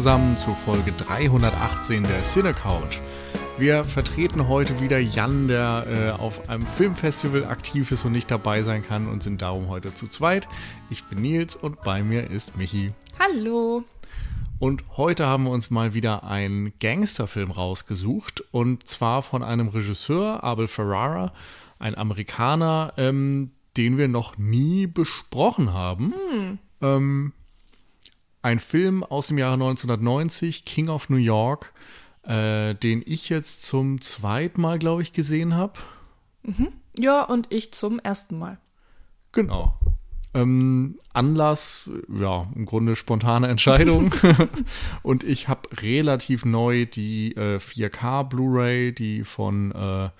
zusammen zu Folge 318 der Cine Couch. Wir vertreten heute wieder Jan, der äh, auf einem Filmfestival aktiv ist und nicht dabei sein kann und sind darum heute zu zweit. Ich bin Nils und bei mir ist Michi. Hallo. Und heute haben wir uns mal wieder einen Gangsterfilm rausgesucht und zwar von einem Regisseur, Abel Ferrara, ein Amerikaner, ähm, den wir noch nie besprochen haben. Hm. Ähm, ein Film aus dem Jahre 1990, King of New York, äh, den ich jetzt zum zweiten Mal, glaube ich, gesehen habe. Mhm. Ja, und ich zum ersten Mal. Genau. Ähm, Anlass, ja, im Grunde spontane Entscheidung. und ich habe relativ neu die äh, 4K Blu-ray, die von äh,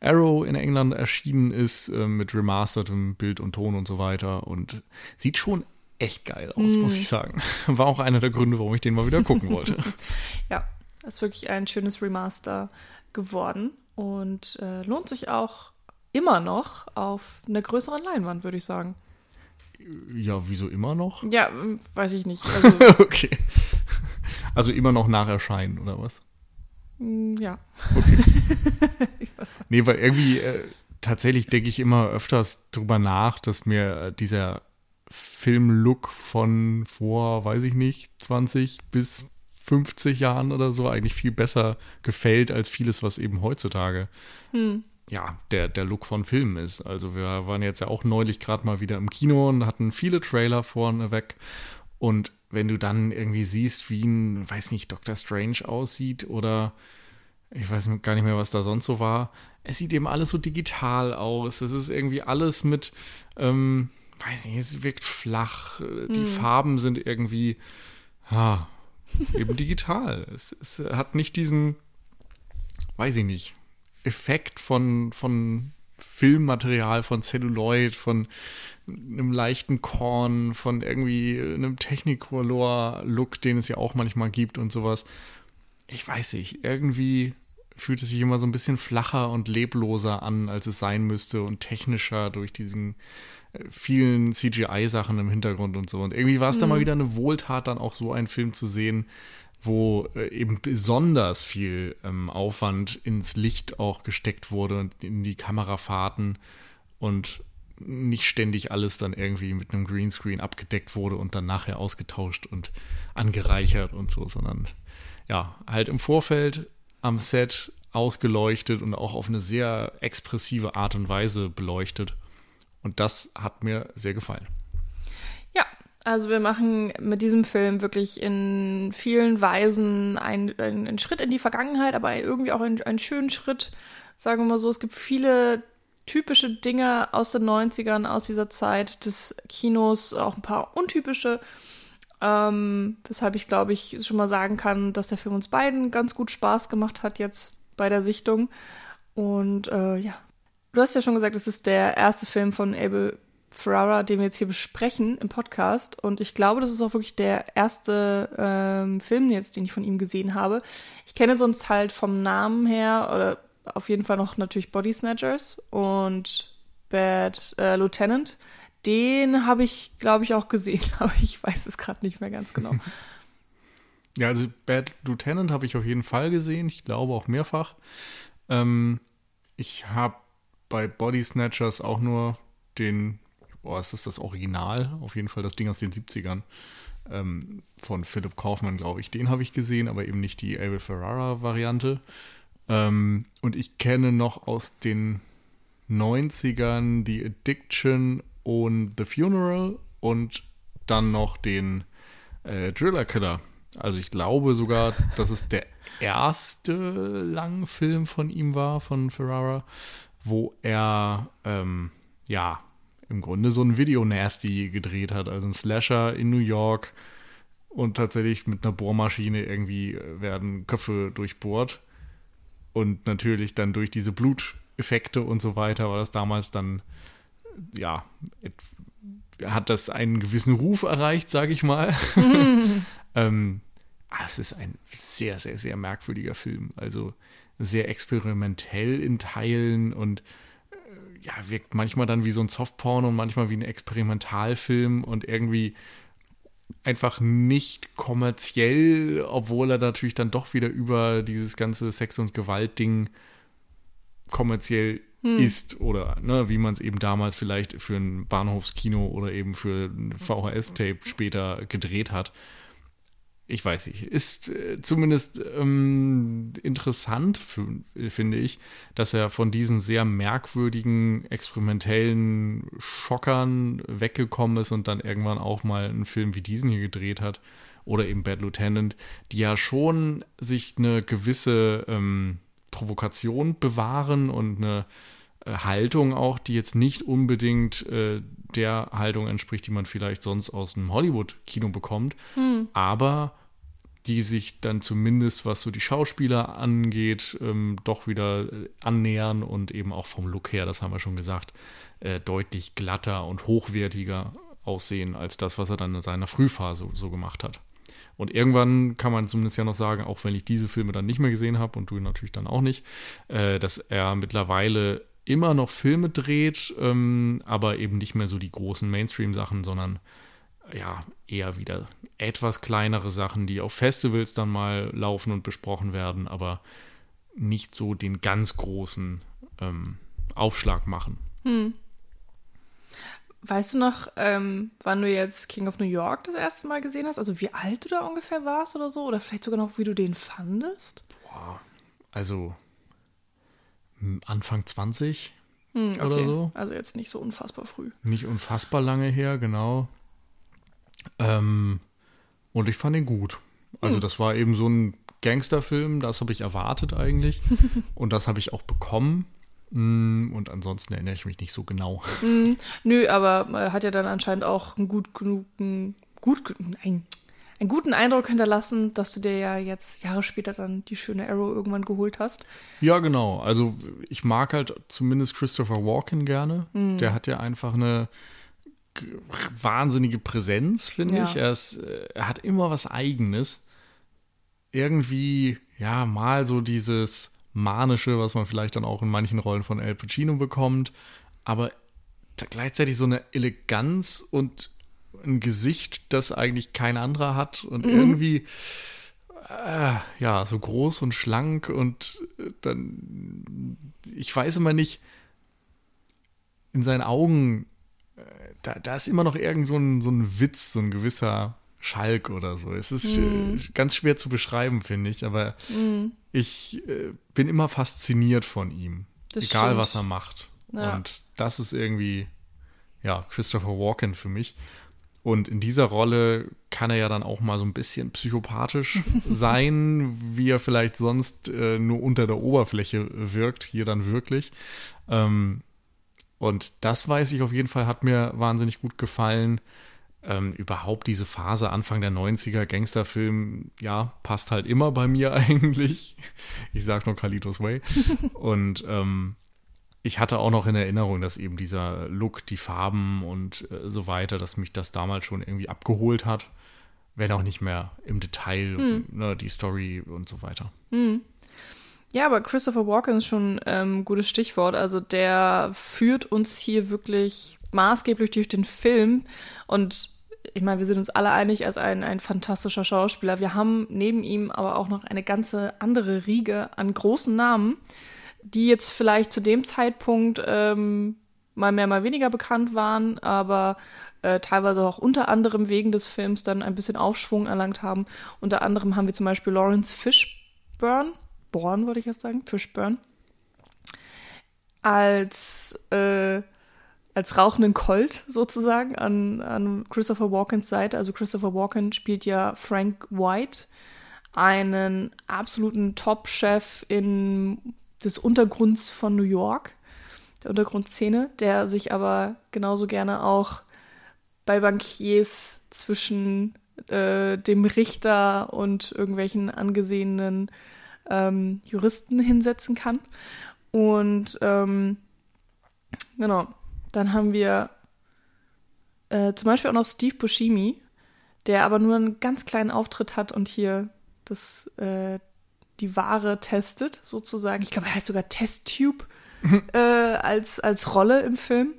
Arrow in England erschienen ist, äh, mit remastertem Bild und Ton und so weiter. Und sieht schon echt geil aus, mm. muss ich sagen. War auch einer der Gründe, warum ich den mal wieder gucken wollte. ja, ist wirklich ein schönes Remaster geworden und äh, lohnt sich auch immer noch auf einer größeren Leinwand, würde ich sagen. Ja, wieso immer noch? Ja, hm, weiß ich nicht. Also, okay. Also immer noch nach Erscheinen, oder was? Hm, ja. Okay. ich weiß nicht. Nee, weil irgendwie äh, tatsächlich denke ich immer öfters drüber nach, dass mir äh, dieser Filmlook von vor, weiß ich nicht, 20 bis 50 Jahren oder so eigentlich viel besser gefällt als vieles, was eben heutzutage hm. ja der, der Look von Filmen ist. Also wir waren jetzt ja auch neulich gerade mal wieder im Kino und hatten viele Trailer vorneweg. Und wenn du dann irgendwie siehst, wie ein, weiß nicht, Doctor Strange aussieht oder ich weiß gar nicht mehr, was da sonst so war. Es sieht eben alles so digital aus. Es ist irgendwie alles mit, ähm, weiß nicht, es wirkt flach. Die hm. Farben sind irgendwie, ha, eben digital. Es, es, hat nicht diesen, weiß ich nicht, Effekt von, von Filmmaterial, von Celluloid, von einem leichten Korn, von irgendwie einem Technicolor-Look, den es ja auch manchmal gibt und sowas. Ich weiß nicht, irgendwie fühlt es sich immer so ein bisschen flacher und lebloser an, als es sein müsste und technischer durch diesen vielen CGI-Sachen im Hintergrund und so. Und irgendwie war es mhm. dann mal wieder eine Wohltat, dann auch so einen Film zu sehen, wo äh, eben besonders viel ähm, Aufwand ins Licht auch gesteckt wurde und in die Kamerafahrten und nicht ständig alles dann irgendwie mit einem Greenscreen abgedeckt wurde und dann nachher ausgetauscht und angereichert und so, sondern ja, halt im Vorfeld am Set ausgeleuchtet und auch auf eine sehr expressive Art und Weise beleuchtet. Und das hat mir sehr gefallen. Ja, also wir machen mit diesem Film wirklich in vielen Weisen einen, einen Schritt in die Vergangenheit, aber irgendwie auch einen, einen schönen Schritt. Sagen wir mal so, es gibt viele typische Dinge aus den 90ern, aus dieser Zeit des Kinos, auch ein paar untypische. Ähm, weshalb ich glaube ich schon mal sagen kann, dass der Film uns beiden ganz gut Spaß gemacht hat jetzt bei der Sichtung. Und äh, ja, Du hast ja schon gesagt, es ist der erste Film von Abel Ferrara, den wir jetzt hier besprechen im Podcast. Und ich glaube, das ist auch wirklich der erste ähm, Film jetzt, den ich von ihm gesehen habe. Ich kenne sonst halt vom Namen her oder auf jeden Fall noch natürlich Body Snatchers und Bad äh, Lieutenant. Den habe ich, glaube ich, auch gesehen, aber ich weiß es gerade nicht mehr ganz genau. Ja, also Bad Lieutenant habe ich auf jeden Fall gesehen. Ich glaube auch mehrfach. Ähm, ich habe bei Body Snatchers auch nur den, boah, ist das das Original? Auf jeden Fall das Ding aus den 70ern. Ähm, von Philip Kaufman, glaube ich. Den habe ich gesehen, aber eben nicht die Abel Ferrara-Variante. Ähm, und ich kenne noch aus den 90ern die Addiction und The Funeral und dann noch den äh, Driller Killer. Also ich glaube sogar, dass es der erste Langfilm von ihm war, von Ferrara wo er ähm, ja im Grunde so ein Video Nasty gedreht hat, also ein Slasher in New York und tatsächlich mit einer Bohrmaschine irgendwie äh, werden Köpfe durchbohrt und natürlich dann durch diese Bluteffekte und so weiter war das damals dann ja hat das einen gewissen Ruf erreicht, sage ich mal. ähm, ah, es ist ein sehr, sehr, sehr merkwürdiger Film. Also sehr experimentell in Teilen und äh, ja, wirkt manchmal dann wie so ein Softporn und manchmal wie ein Experimentalfilm und irgendwie einfach nicht kommerziell, obwohl er natürlich dann doch wieder über dieses ganze Sex- und Gewalt-Ding kommerziell hm. ist oder ne, wie man es eben damals vielleicht für ein Bahnhofskino oder eben für ein VHS-Tape später gedreht hat. Ich weiß nicht, ist äh, zumindest ähm, interessant, finde ich, dass er von diesen sehr merkwürdigen, experimentellen Schockern weggekommen ist und dann irgendwann auch mal einen Film wie diesen hier gedreht hat oder eben Bad Lieutenant, die ja schon sich eine gewisse ähm, Provokation bewahren und eine äh, Haltung auch, die jetzt nicht unbedingt äh, der Haltung entspricht, die man vielleicht sonst aus einem Hollywood-Kino bekommt, hm. aber die sich dann zumindest, was so die Schauspieler angeht, ähm, doch wieder äh, annähern und eben auch vom Look her, das haben wir schon gesagt, äh, deutlich glatter und hochwertiger aussehen als das, was er dann in seiner Frühphase so gemacht hat. Und irgendwann kann man zumindest ja noch sagen, auch wenn ich diese Filme dann nicht mehr gesehen habe und du natürlich dann auch nicht, äh, dass er mittlerweile immer noch Filme dreht, ähm, aber eben nicht mehr so die großen Mainstream-Sachen, sondern ja, eher wieder etwas kleinere Sachen, die auf Festivals dann mal laufen und besprochen werden, aber nicht so den ganz großen ähm, Aufschlag machen. Hm. Weißt du noch, ähm, wann du jetzt King of New York das erste Mal gesehen hast? Also wie alt du da ungefähr warst oder so? Oder vielleicht sogar noch, wie du den fandest? Boah, also Anfang 20 hm, okay. oder so. Also jetzt nicht so unfassbar früh. Nicht unfassbar lange her, genau. Ähm, und ich fand ihn gut. Also hm. das war eben so ein Gangsterfilm, das habe ich erwartet eigentlich. und das habe ich auch bekommen. Mm, und ansonsten erinnere ich mich nicht so genau. Mm, nö, aber er hat ja dann anscheinend auch einen gut genug, gut, nein, einen guten Eindruck hinterlassen, dass du dir ja jetzt Jahre später dann die schöne Arrow irgendwann geholt hast. Ja, genau. Also ich mag halt zumindest Christopher Walken gerne. Mm. Der hat ja einfach eine wahnsinnige Präsenz, finde ja. ich. Er, ist, er hat immer was Eigenes. Irgendwie, ja, mal so dieses Manische, was man vielleicht dann auch in manchen Rollen von Al Pacino bekommt, aber gleichzeitig so eine Eleganz und ein Gesicht, das eigentlich kein anderer hat und mhm. irgendwie äh, ja, so groß und schlank und äh, dann ich weiß immer nicht in seinen Augen äh, da, da ist immer noch irgend so ein, so ein Witz, so ein gewisser Schalk oder so. Es ist mm. ganz schwer zu beschreiben, finde ich, aber mm. ich äh, bin immer fasziniert von ihm. Das egal, stimmt. was er macht. Ja. Und das ist irgendwie, ja, Christopher Walken für mich. Und in dieser Rolle kann er ja dann auch mal so ein bisschen psychopathisch sein, wie er vielleicht sonst äh, nur unter der Oberfläche wirkt, hier dann wirklich. Ähm, und das weiß ich auf jeden Fall, hat mir wahnsinnig gut gefallen ähm, überhaupt diese Phase Anfang der 90er Gangsterfilm, ja, passt halt immer bei mir eigentlich. Ich sag nur Kalitos Way. und ähm, ich hatte auch noch in Erinnerung, dass eben dieser Look, die Farben und äh, so weiter, dass mich das damals schon irgendwie abgeholt hat. Wenn auch nicht mehr im Detail, hm. ne, die Story und so weiter. Hm. Ja, aber Christopher Walken ist schon ein ähm, gutes Stichwort. Also der führt uns hier wirklich maßgeblich durch den Film. Und ich meine, wir sind uns alle einig als ein, ein fantastischer Schauspieler. Wir haben neben ihm aber auch noch eine ganze andere Riege an großen Namen, die jetzt vielleicht zu dem Zeitpunkt ähm, mal mehr, mal weniger bekannt waren, aber äh, teilweise auch unter anderem wegen des Films dann ein bisschen Aufschwung erlangt haben. Unter anderem haben wir zum Beispiel Lawrence Fishburne, Born wollte ich jetzt sagen, Fishburne, als äh, als rauchenden Colt sozusagen an, an Christopher Walkens Seite. Also Christopher Walken spielt ja Frank White, einen absoluten Top-Chef des Untergrunds von New York, der Untergrundszene, der sich aber genauso gerne auch bei Bankiers zwischen äh, dem Richter und irgendwelchen angesehenen ähm, Juristen hinsetzen kann. Und ähm, genau, dann haben wir äh, zum Beispiel auch noch Steve Buscemi, der aber nur einen ganz kleinen Auftritt hat und hier das, äh, die Ware testet, sozusagen. Ich glaube, er heißt sogar Testtube äh, als, als Rolle im Film.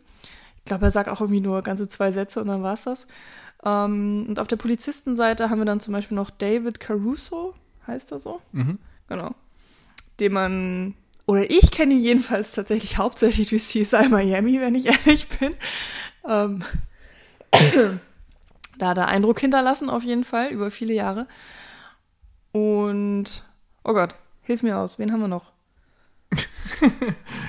Ich glaube, er sagt auch irgendwie nur ganze zwei Sätze und dann war es das. Ähm, und auf der Polizistenseite haben wir dann zum Beispiel noch David Caruso, heißt er so? Mhm. Genau. Den man, oder ich kenne ihn jedenfalls tatsächlich hauptsächlich durch CSI Miami, wenn ich ehrlich bin. Ähm, da hat er Eindruck hinterlassen, auf jeden Fall, über viele Jahre. Und, oh Gott, hilf mir aus, wen haben wir noch?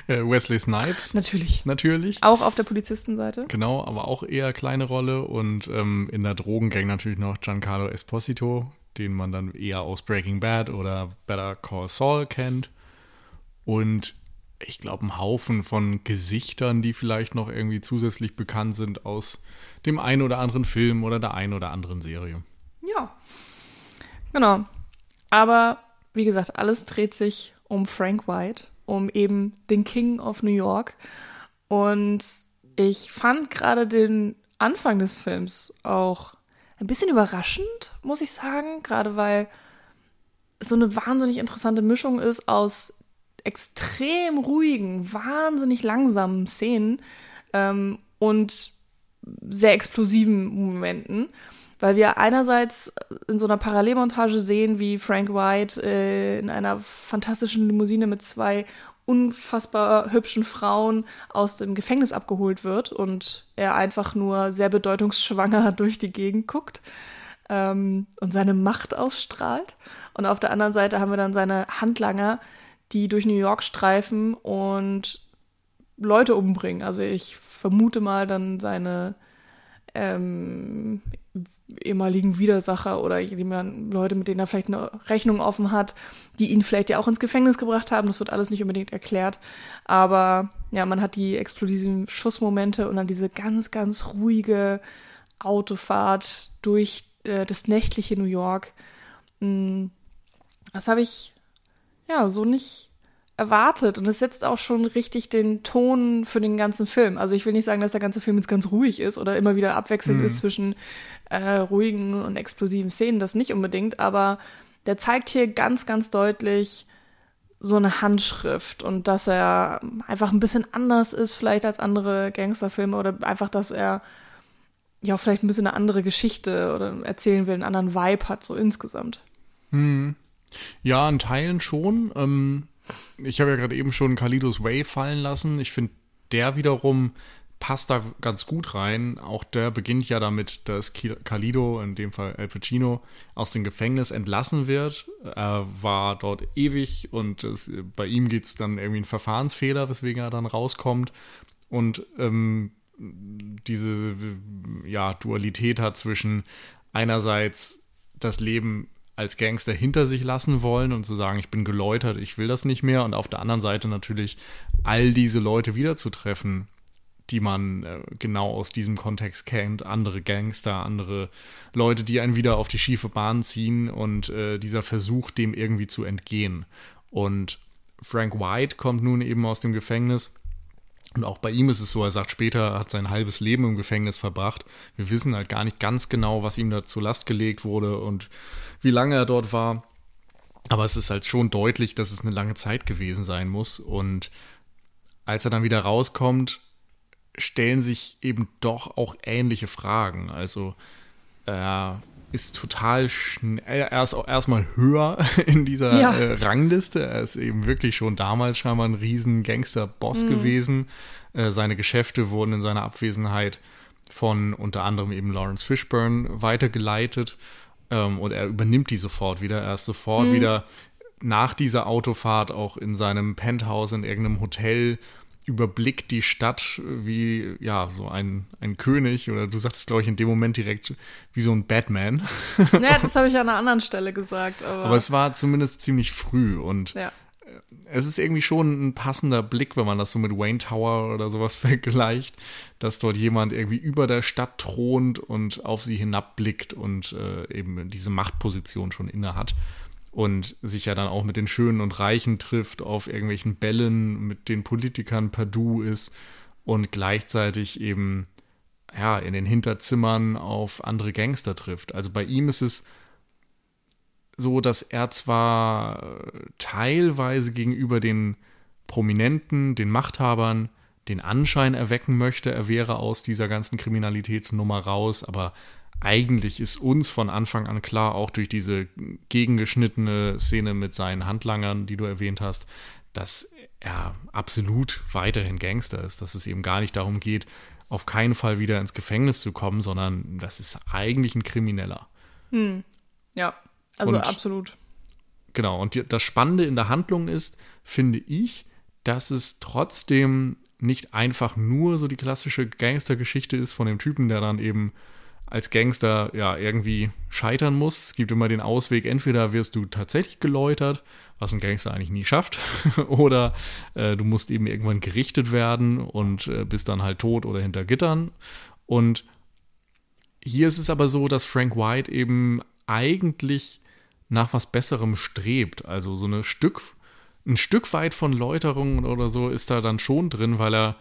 Äh, Wesley Snipes. Natürlich. Natürlich. Auch auf der Polizistenseite. Genau, aber auch eher kleine Rolle. Und ähm, in der Drogengang natürlich noch Giancarlo Esposito, den man dann eher aus Breaking Bad oder Better Call Saul kennt. Und ich glaube, ein Haufen von Gesichtern, die vielleicht noch irgendwie zusätzlich bekannt sind aus dem einen oder anderen Film oder der einen oder anderen Serie. Ja. Genau. Aber wie gesagt, alles dreht sich um Frank White, um eben den King of New York. Und ich fand gerade den Anfang des Films auch ein bisschen überraschend, muss ich sagen, gerade weil es so eine wahnsinnig interessante Mischung ist aus extrem ruhigen, wahnsinnig langsamen Szenen ähm, und sehr explosiven Momenten, weil wir einerseits in so einer Parallelmontage sehen, wie Frank White äh, in einer fantastischen Limousine mit zwei unfassbar hübschen Frauen aus dem Gefängnis abgeholt wird und er einfach nur sehr bedeutungsschwanger durch die Gegend guckt ähm, und seine Macht ausstrahlt. Und auf der anderen Seite haben wir dann seine Handlanger, die durch New York streifen und Leute umbringen. Also ich vermute mal dann seine ähm, ehemaligen Widersacher oder jemand, Leute, mit denen er vielleicht eine Rechnung offen hat, die ihn vielleicht ja auch ins Gefängnis gebracht haben. Das wird alles nicht unbedingt erklärt. Aber ja, man hat die explosiven Schussmomente und dann diese ganz, ganz ruhige Autofahrt durch äh, das nächtliche New York. Hm, das habe ich ja so nicht erwartet und es setzt auch schon richtig den Ton für den ganzen Film. Also ich will nicht sagen, dass der ganze Film jetzt ganz ruhig ist oder immer wieder abwechselnd mhm. ist zwischen äh, ruhigen und explosiven Szenen, das nicht unbedingt, aber der zeigt hier ganz, ganz deutlich so eine Handschrift und dass er einfach ein bisschen anders ist vielleicht als andere Gangsterfilme oder einfach, dass er ja vielleicht ein bisschen eine andere Geschichte oder erzählen will, einen anderen Vibe hat, so insgesamt. Hm. Ja, in Teilen schon. Ähm, ich habe ja gerade eben schon Kalidos Way fallen lassen. Ich finde, der wiederum passt da ganz gut rein. Auch der beginnt ja damit, dass Kalido, in dem Fall Al Pacino, aus dem Gefängnis entlassen wird. Er war dort ewig und es, bei ihm geht es dann irgendwie einen Verfahrensfehler, weswegen er dann rauskommt. Und ähm, diese ja, Dualität hat zwischen einerseits das Leben als Gangster hinter sich lassen wollen und zu sagen, ich bin geläutert, ich will das nicht mehr. Und auf der anderen Seite natürlich all diese Leute wiederzutreffen, die man äh, genau aus diesem Kontext kennt, andere Gangster, andere Leute, die einen wieder auf die schiefe Bahn ziehen und äh, dieser Versuch, dem irgendwie zu entgehen. Und Frank White kommt nun eben aus dem Gefängnis. Und auch bei ihm ist es so, er sagt später, er hat sein halbes Leben im Gefängnis verbracht. Wir wissen halt gar nicht ganz genau, was ihm da zur Last gelegt wurde und wie lange er dort war. Aber es ist halt schon deutlich, dass es eine lange Zeit gewesen sein muss. Und als er dann wieder rauskommt, stellen sich eben doch auch ähnliche Fragen. Also er ist total schnell, er ist auch erstmal höher in dieser ja. äh, Rangliste. Er ist eben wirklich schon damals scheinbar ein riesen Gangster-Boss mhm. gewesen. Äh, seine Geschäfte wurden in seiner Abwesenheit von unter anderem eben Lawrence Fishburne weitergeleitet. Ähm, und er übernimmt die sofort wieder. Er ist sofort mhm. wieder nach dieser Autofahrt auch in seinem Penthouse in irgendeinem Hotel überblickt die Stadt wie, ja, so ein, ein König oder du sagst, glaube ich, in dem Moment direkt wie so ein Batman. Ja, das habe ich an einer anderen Stelle gesagt. Aber, aber es war zumindest ziemlich früh und ja. es ist irgendwie schon ein passender Blick, wenn man das so mit Wayne Tower oder sowas vergleicht, dass dort jemand irgendwie über der Stadt thront und auf sie hinabblickt und äh, eben diese Machtposition schon inne hat und sich ja dann auch mit den Schönen und Reichen trifft, auf irgendwelchen Bällen mit den Politikern per Du ist und gleichzeitig eben ja in den Hinterzimmern auf andere Gangster trifft. Also bei ihm ist es so, dass er zwar teilweise gegenüber den Prominenten, den Machthabern den Anschein erwecken möchte, er wäre aus dieser ganzen Kriminalitätsnummer raus, aber eigentlich ist uns von Anfang an klar, auch durch diese gegengeschnittene Szene mit seinen Handlangern, die du erwähnt hast, dass er absolut weiterhin Gangster ist, dass es eben gar nicht darum geht, auf keinen Fall wieder ins Gefängnis zu kommen, sondern das ist eigentlich ein Krimineller. Hm. Ja, also und, absolut. Genau, und die, das Spannende in der Handlung ist, finde ich, dass es trotzdem nicht einfach nur so die klassische Gangstergeschichte ist von dem Typen, der dann eben als Gangster ja irgendwie scheitern muss. Es gibt immer den Ausweg, entweder wirst du tatsächlich geläutert, was ein Gangster eigentlich nie schafft, oder äh, du musst eben irgendwann gerichtet werden und äh, bist dann halt tot oder hinter Gittern. Und hier ist es aber so, dass Frank White eben eigentlich nach was Besserem strebt. Also so eine Stück, ein Stück weit von Läuterung oder so ist da dann schon drin, weil er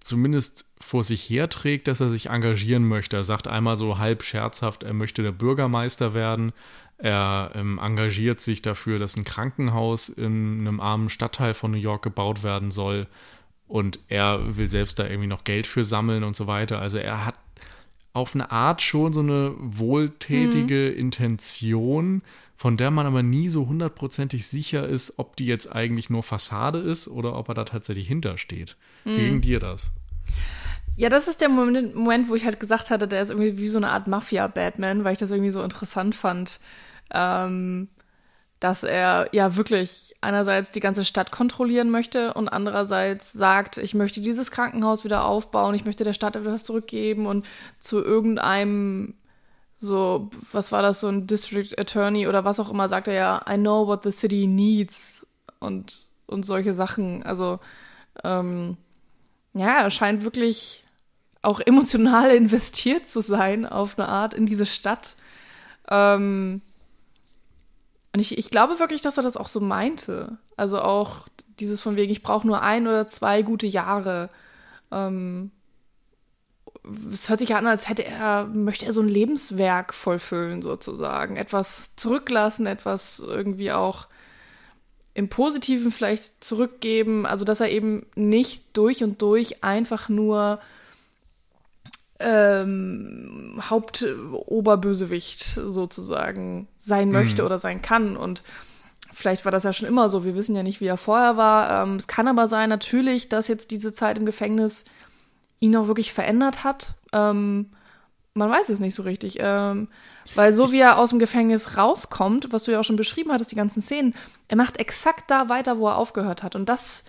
zumindest vor sich herträgt, dass er sich engagieren möchte. Er sagt einmal so halb scherzhaft, er möchte der Bürgermeister werden. Er ähm, engagiert sich dafür, dass ein Krankenhaus in einem armen Stadtteil von New York gebaut werden soll. Und er will selbst da irgendwie noch Geld für sammeln und so weiter. Also er hat auf eine Art schon so eine wohltätige mhm. Intention, von der man aber nie so hundertprozentig sicher ist, ob die jetzt eigentlich nur Fassade ist oder ob er da tatsächlich hintersteht. Mhm. Wie ging dir das? Ja, das ist der Moment, Moment, wo ich halt gesagt hatte, der ist irgendwie wie so eine Art Mafia-Batman, weil ich das irgendwie so interessant fand, ähm, dass er ja wirklich einerseits die ganze Stadt kontrollieren möchte und andererseits sagt, ich möchte dieses Krankenhaus wieder aufbauen, ich möchte der Stadt etwas zurückgeben und zu irgendeinem so, was war das, so ein District Attorney oder was auch immer, sagt er ja, I know what the city needs und, und solche Sachen. Also, ähm, ja, er scheint wirklich auch emotional investiert zu sein, auf eine Art, in diese Stadt. Ähm, und ich, ich glaube wirklich, dass er das auch so meinte. Also auch dieses von wegen, ich brauche nur ein oder zwei gute Jahre. Ähm, es hört sich an, als hätte er, möchte er so ein Lebenswerk vollfüllen, sozusagen. Etwas zurücklassen, etwas irgendwie auch im Positiven vielleicht zurückgeben. Also, dass er eben nicht durch und durch einfach nur ähm, Hauptoberbösewicht sozusagen sein möchte mhm. oder sein kann. Und vielleicht war das ja schon immer so. Wir wissen ja nicht, wie er vorher war. Ähm, es kann aber sein, natürlich, dass jetzt diese Zeit im Gefängnis ihn auch wirklich verändert hat. Ähm, man weiß es nicht so richtig. Ähm, weil so wie er aus dem Gefängnis rauskommt, was du ja auch schon beschrieben hattest, die ganzen Szenen, er macht exakt da weiter, wo er aufgehört hat. Und das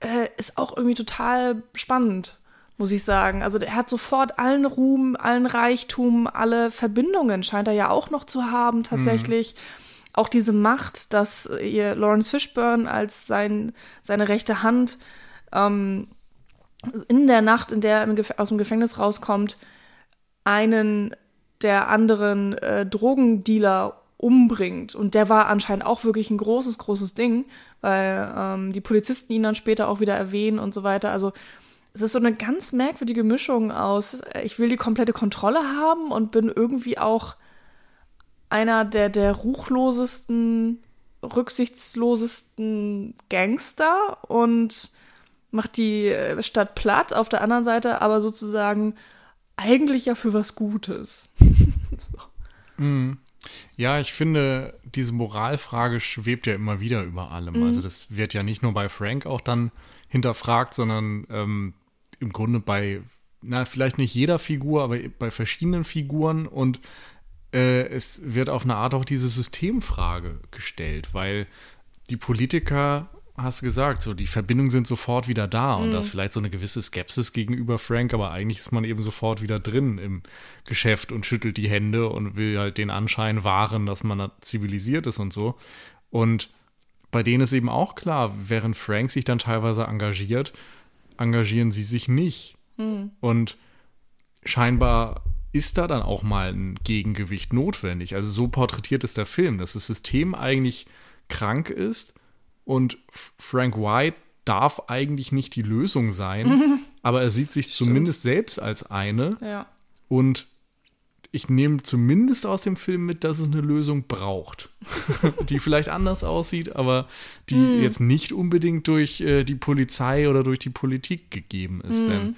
äh, ist auch irgendwie total spannend, muss ich sagen. Also er hat sofort allen Ruhm, allen Reichtum, alle Verbindungen scheint er ja auch noch zu haben tatsächlich. Mhm. Auch diese Macht, dass ihr Lawrence Fishburne als sein, seine rechte Hand ähm, in der Nacht, in der er aus dem Gefängnis rauskommt, einen der anderen äh, Drogendealer umbringt. Und der war anscheinend auch wirklich ein großes, großes Ding, weil ähm, die Polizisten ihn dann später auch wieder erwähnen und so weiter. Also es ist so eine ganz merkwürdige Mischung aus, äh, ich will die komplette Kontrolle haben und bin irgendwie auch einer der, der ruchlosesten, rücksichtslosesten Gangster und macht die äh, Stadt platt, auf der anderen Seite aber sozusagen eigentlich ja für was Gutes. so. mm. Ja, ich finde, diese Moralfrage schwebt ja immer wieder über allem. Mm. Also das wird ja nicht nur bei Frank auch dann hinterfragt, sondern ähm, im Grunde bei, na, vielleicht nicht jeder Figur, aber bei verschiedenen Figuren und äh, es wird auf eine Art auch diese Systemfrage gestellt, weil die Politiker hast du gesagt, so die Verbindungen sind sofort wieder da und mhm. da ist vielleicht so eine gewisse Skepsis gegenüber Frank, aber eigentlich ist man eben sofort wieder drin im Geschäft und schüttelt die Hände und will halt den Anschein wahren, dass man zivilisiert ist und so. Und bei denen ist eben auch klar, während Frank sich dann teilweise engagiert, engagieren sie sich nicht. Mhm. Und scheinbar ist da dann auch mal ein Gegengewicht notwendig. Also so porträtiert es der Film, dass das System eigentlich krank ist und Frank White darf eigentlich nicht die Lösung sein, aber er sieht sich Stimmt. zumindest selbst als eine. Ja. Und ich nehme zumindest aus dem Film mit, dass es eine Lösung braucht, die vielleicht anders aussieht, aber die mm. jetzt nicht unbedingt durch äh, die Polizei oder durch die Politik gegeben ist. Mm. Denn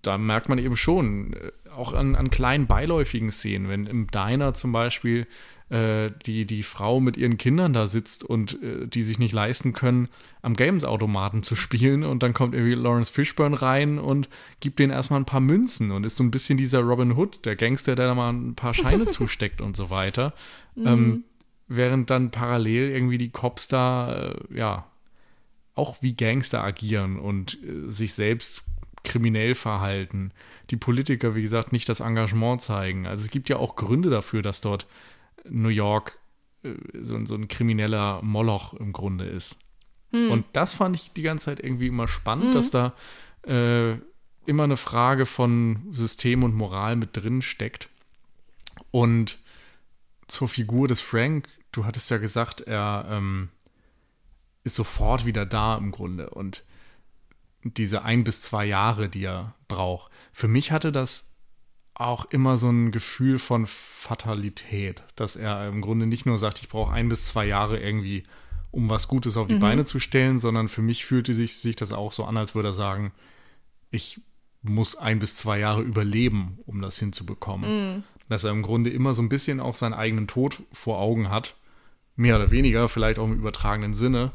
da merkt man eben schon, äh, auch an, an kleinen beiläufigen Szenen, wenn im Diner zum Beispiel äh, die, die Frau mit ihren Kindern da sitzt und äh, die sich nicht leisten können, am Games-Automaten zu spielen und dann kommt irgendwie Lawrence Fishburne rein und gibt denen erstmal ein paar Münzen und ist so ein bisschen dieser Robin Hood, der Gangster, der da mal ein paar Scheine zusteckt und so weiter. Mhm. Ähm, während dann parallel irgendwie die Cops da, äh, ja, auch wie Gangster agieren und äh, sich selbst kriminell verhalten. Die Politiker, wie gesagt, nicht das Engagement zeigen. Also es gibt ja auch Gründe dafür, dass dort New York äh, so, so, ein krimineller Moloch im Grunde ist. Hm. Und das fand ich die ganze Zeit irgendwie immer spannend, hm. dass da äh, immer eine Frage von System und Moral mit drin steckt. Und zur Figur des Frank, du hattest ja gesagt, er ähm, ist sofort wieder da im Grunde. Und diese ein bis zwei Jahre, die er braucht. Für mich hatte das auch immer so ein Gefühl von Fatalität, dass er im Grunde nicht nur sagt, ich brauche ein bis zwei Jahre irgendwie, um was Gutes auf die mhm. Beine zu stellen, sondern für mich fühlte sich, sich das auch so an, als würde er sagen, ich muss ein bis zwei Jahre überleben, um das hinzubekommen. Mhm. Dass er im Grunde immer so ein bisschen auch seinen eigenen Tod vor Augen hat, mehr oder weniger, vielleicht auch im übertragenen Sinne,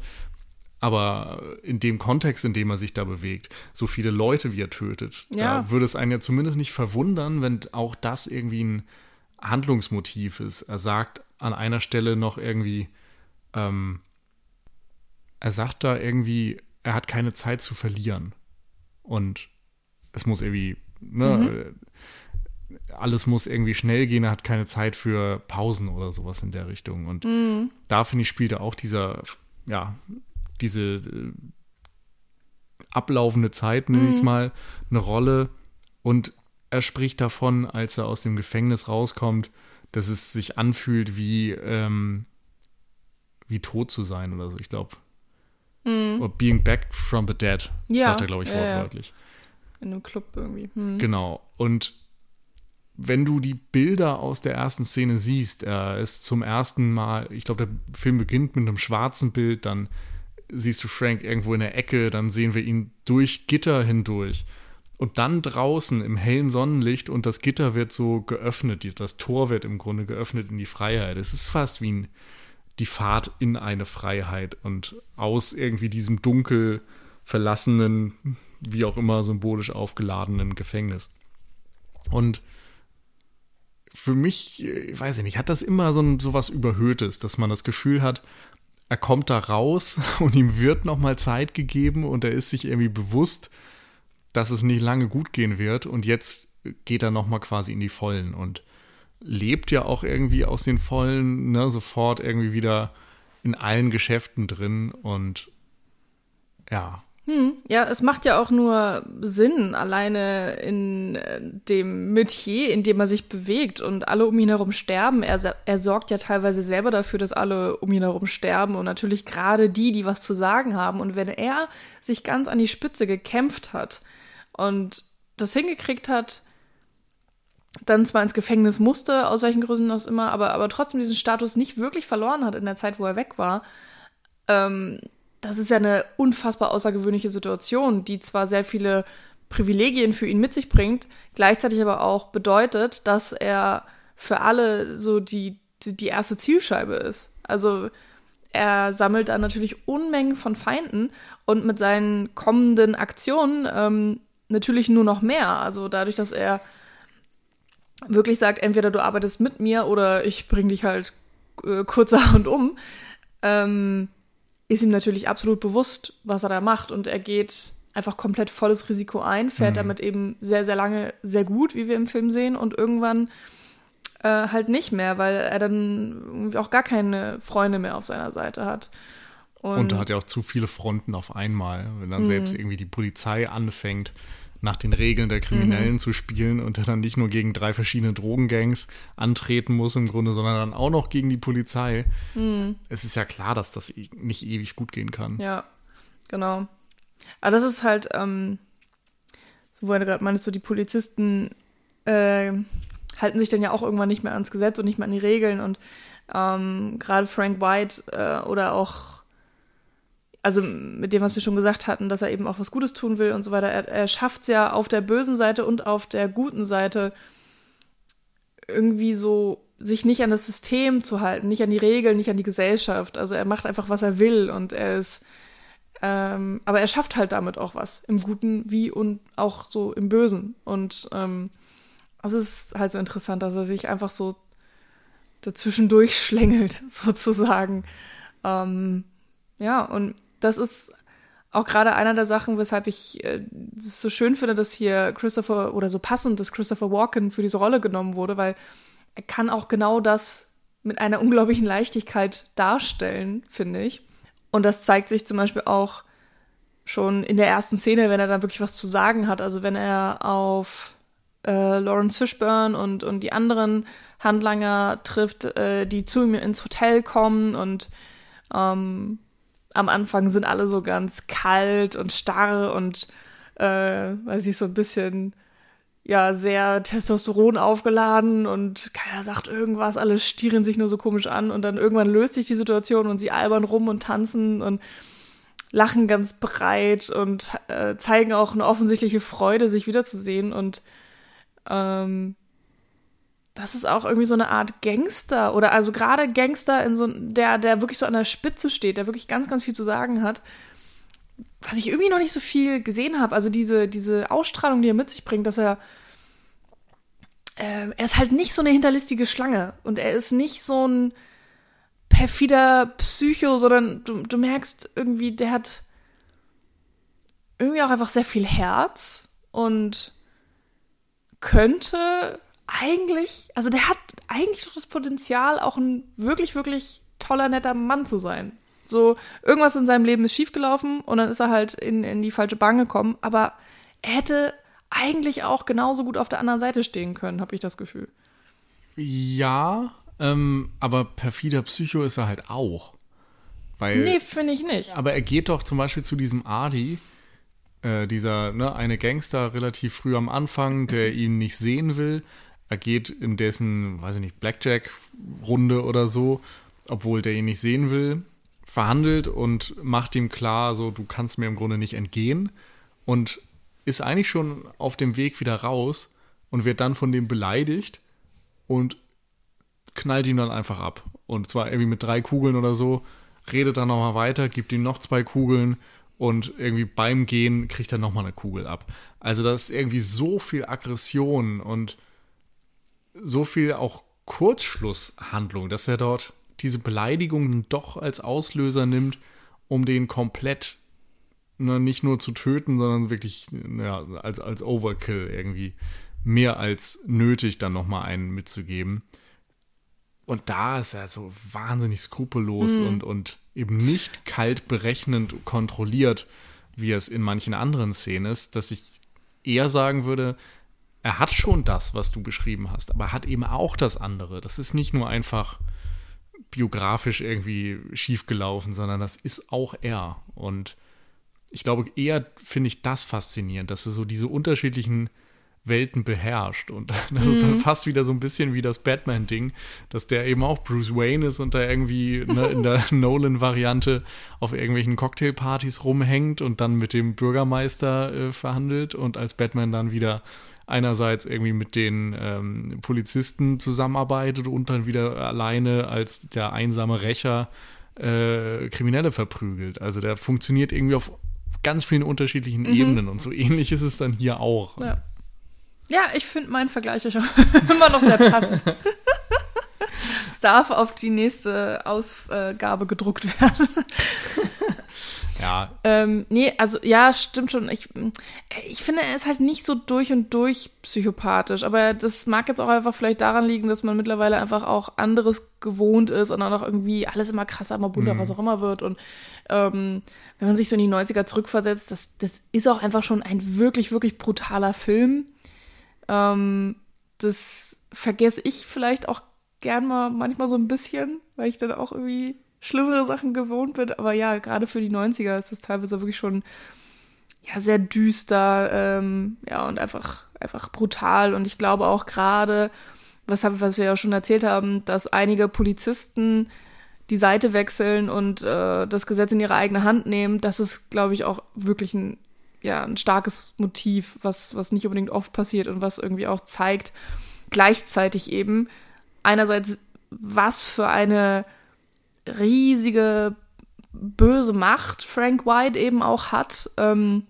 aber in dem Kontext, in dem er sich da bewegt, so viele Leute wie er tötet, ja. da würde es einen ja zumindest nicht verwundern, wenn auch das irgendwie ein Handlungsmotiv ist. Er sagt an einer Stelle noch irgendwie, ähm, er sagt da irgendwie, er hat keine Zeit zu verlieren. Und es muss irgendwie, ne, mhm. alles muss irgendwie schnell gehen, er hat keine Zeit für Pausen oder sowas in der Richtung. Und mhm. da finde ich, spielt er auch dieser, ja, diese äh, ablaufende Zeit, nenne ich es mhm. mal, eine Rolle. Und er spricht davon, als er aus dem Gefängnis rauskommt, dass es sich anfühlt wie, ähm, wie tot zu sein oder so, ich glaube. Mhm. Or being back from the dead, ja, sagt er, glaube ich, wortwörtlich. Ja. In einem Club irgendwie. Mhm. Genau. Und wenn du die Bilder aus der ersten Szene siehst, er ist zum ersten Mal, ich glaube, der Film beginnt mit einem schwarzen Bild, dann siehst du Frank irgendwo in der Ecke, dann sehen wir ihn durch Gitter hindurch. Und dann draußen im hellen Sonnenlicht und das Gitter wird so geöffnet, das Tor wird im Grunde geöffnet in die Freiheit. Es ist fast wie ein, die Fahrt in eine Freiheit und aus irgendwie diesem dunkel verlassenen, wie auch immer symbolisch aufgeladenen Gefängnis. Und für mich, ich weiß ich nicht, hat das immer so, ein, so was Überhöhtes, dass man das Gefühl hat, er kommt da raus und ihm wird nochmal Zeit gegeben und er ist sich irgendwie bewusst, dass es nicht lange gut gehen wird. Und jetzt geht er nochmal quasi in die Vollen und lebt ja auch irgendwie aus den Vollen, ne, sofort irgendwie wieder in allen Geschäften drin. Und ja, hm, ja, es macht ja auch nur Sinn, alleine in äh, dem Metier, in dem er sich bewegt und alle um ihn herum sterben. Er, er sorgt ja teilweise selber dafür, dass alle um ihn herum sterben und natürlich gerade die, die was zu sagen haben. Und wenn er sich ganz an die Spitze gekämpft hat und das hingekriegt hat, dann zwar ins Gefängnis musste, aus welchen Gründen auch immer, aber, aber trotzdem diesen Status nicht wirklich verloren hat in der Zeit, wo er weg war, ähm, das ist ja eine unfassbar außergewöhnliche Situation, die zwar sehr viele Privilegien für ihn mit sich bringt, gleichzeitig aber auch bedeutet, dass er für alle so die, die, die erste Zielscheibe ist. Also er sammelt dann natürlich Unmengen von Feinden und mit seinen kommenden Aktionen ähm, natürlich nur noch mehr. Also dadurch, dass er wirklich sagt, entweder du arbeitest mit mir oder ich bring dich halt äh, kurzerhand um, ähm, ist ihm natürlich absolut bewusst, was er da macht und er geht einfach komplett volles Risiko ein, fährt mhm. damit eben sehr, sehr lange sehr gut, wie wir im Film sehen und irgendwann äh, halt nicht mehr, weil er dann auch gar keine Freunde mehr auf seiner Seite hat. Und, und er hat ja auch zu viele Fronten auf einmal, wenn dann mhm. selbst irgendwie die Polizei anfängt, nach den Regeln der Kriminellen mhm. zu spielen und der dann nicht nur gegen drei verschiedene Drogengangs antreten muss im Grunde, sondern dann auch noch gegen die Polizei. Mhm. Es ist ja klar, dass das nicht ewig gut gehen kann. Ja, genau. Aber das ist halt, ähm, so wo du gerade meinst, so die Polizisten äh, halten sich dann ja auch irgendwann nicht mehr ans Gesetz und nicht mehr an die Regeln und ähm, gerade Frank White äh, oder auch also mit dem, was wir schon gesagt hatten, dass er eben auch was Gutes tun will und so weiter. Er, er schafft es ja auf der bösen Seite und auf der guten Seite irgendwie so, sich nicht an das System zu halten, nicht an die Regeln, nicht an die Gesellschaft. Also er macht einfach, was er will und er ist, ähm, aber er schafft halt damit auch was, im Guten wie und auch so im Bösen. Und ähm, es ist halt so interessant, dass er sich einfach so dazwischen durchschlängelt, sozusagen. Ähm, ja, und das ist auch gerade einer der Sachen, weshalb ich äh, es so schön finde, dass hier Christopher oder so passend, dass Christopher Walken für diese Rolle genommen wurde, weil er kann auch genau das mit einer unglaublichen Leichtigkeit darstellen, finde ich. Und das zeigt sich zum Beispiel auch schon in der ersten Szene, wenn er da wirklich was zu sagen hat. Also wenn er auf äh, Lawrence Fishburne und, und die anderen Handlanger trifft, äh, die zu ihm ins Hotel kommen und ähm, am Anfang sind alle so ganz kalt und starr und äh, weiß ich, so ein bisschen ja, sehr Testosteron aufgeladen und keiner sagt irgendwas, alle stieren sich nur so komisch an und dann irgendwann löst sich die Situation und sie albern rum und tanzen und lachen ganz breit und äh, zeigen auch eine offensichtliche Freude, sich wiederzusehen und ähm, das ist auch irgendwie so eine Art Gangster oder also gerade Gangster in so der der wirklich so an der Spitze steht, der wirklich ganz ganz viel zu sagen hat. Was ich irgendwie noch nicht so viel gesehen habe, also diese diese Ausstrahlung, die er mit sich bringt, dass er äh, er ist halt nicht so eine hinterlistige Schlange und er ist nicht so ein perfider Psycho, sondern du, du merkst irgendwie, der hat irgendwie auch einfach sehr viel Herz und könnte eigentlich, also der hat eigentlich doch das Potenzial, auch ein wirklich, wirklich toller, netter Mann zu sein. So, irgendwas in seinem Leben ist schiefgelaufen und dann ist er halt in, in die falsche Bahn gekommen, aber er hätte eigentlich auch genauso gut auf der anderen Seite stehen können, habe ich das Gefühl. Ja, ähm, aber perfider Psycho ist er halt auch. Weil, nee, finde ich nicht. Aber er geht doch zum Beispiel zu diesem Adi, äh, dieser, ne, eine Gangster relativ früh am Anfang, der ihn nicht sehen will er geht in dessen, weiß ich nicht, Blackjack-Runde oder so, obwohl der ihn nicht sehen will, verhandelt und macht ihm klar, so, du kannst mir im Grunde nicht entgehen und ist eigentlich schon auf dem Weg wieder raus und wird dann von dem beleidigt und knallt ihn dann einfach ab. Und zwar irgendwie mit drei Kugeln oder so, redet dann nochmal weiter, gibt ihm noch zwei Kugeln und irgendwie beim Gehen kriegt er nochmal eine Kugel ab. Also da ist irgendwie so viel Aggression und so viel auch Kurzschlusshandlung, dass er dort diese Beleidigungen doch als Auslöser nimmt, um den komplett ne, nicht nur zu töten, sondern wirklich ja, als, als Overkill irgendwie mehr als nötig dann nochmal einen mitzugeben. Und da ist er so wahnsinnig skrupellos mhm. und, und eben nicht kalt berechnend kontrolliert, wie es in manchen anderen Szenen ist, dass ich eher sagen würde, er hat schon das, was du beschrieben hast, aber er hat eben auch das andere. Das ist nicht nur einfach biografisch irgendwie schiefgelaufen, sondern das ist auch er. Und ich glaube, eher finde ich das faszinierend, dass er so diese unterschiedlichen Welten beherrscht. Und das mhm. ist dann mhm. fast wieder so ein bisschen wie das Batman-Ding, dass der eben auch Bruce Wayne ist und da irgendwie ne, in der Nolan-Variante auf irgendwelchen Cocktailpartys rumhängt und dann mit dem Bürgermeister äh, verhandelt und als Batman dann wieder einerseits irgendwie mit den ähm, Polizisten zusammenarbeitet und dann wieder alleine als der einsame Rächer äh, Kriminelle verprügelt. Also der funktioniert irgendwie auf ganz vielen unterschiedlichen mhm. Ebenen und so ähnlich ist es dann hier auch. Ja, ja ich finde meinen Vergleich immer noch sehr passend. es darf auf die nächste Ausgabe gedruckt werden. Ja. Ähm, nee, also ja, stimmt schon. Ich, ich finde, er ist halt nicht so durch und durch psychopathisch, aber das mag jetzt auch einfach vielleicht daran liegen, dass man mittlerweile einfach auch anderes gewohnt ist und dann auch irgendwie alles immer krasser, immer bunter, mhm. was auch immer wird. Und ähm, wenn man sich so in die 90er zurückversetzt, das, das ist auch einfach schon ein wirklich, wirklich brutaler Film. Ähm, das vergesse ich vielleicht auch gern mal manchmal so ein bisschen, weil ich dann auch irgendwie schlimmere Sachen gewohnt bin. Aber ja, gerade für die 90er ist das teilweise wirklich schon ja, sehr düster, ähm, ja, und einfach, einfach brutal. Und ich glaube auch gerade, was, was wir ja schon erzählt haben, dass einige Polizisten die Seite wechseln und äh, das Gesetz in ihre eigene Hand nehmen, das ist, glaube ich, auch wirklich ein, ja, ein starkes Motiv, was, was nicht unbedingt oft passiert und was irgendwie auch zeigt, gleichzeitig eben einerseits, was für eine riesige böse Macht Frank White eben auch hat ähm,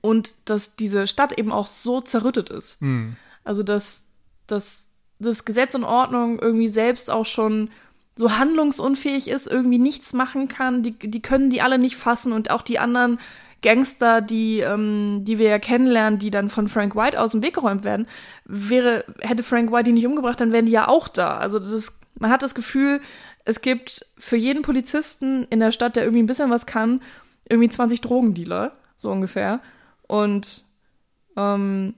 und dass diese Stadt eben auch so zerrüttet ist. Mhm. Also dass, dass das Gesetz und Ordnung irgendwie selbst auch schon so handlungsunfähig ist, irgendwie nichts machen kann, die, die können die alle nicht fassen und auch die anderen Gangster, die, ähm, die wir ja kennenlernen, die dann von Frank White aus dem Weg geräumt werden, wäre, hätte Frank White die nicht umgebracht, dann wären die ja auch da. Also das, man hat das Gefühl, es gibt für jeden Polizisten in der Stadt, der irgendwie ein bisschen was kann, irgendwie 20 Drogendealer, so ungefähr. Und ähm,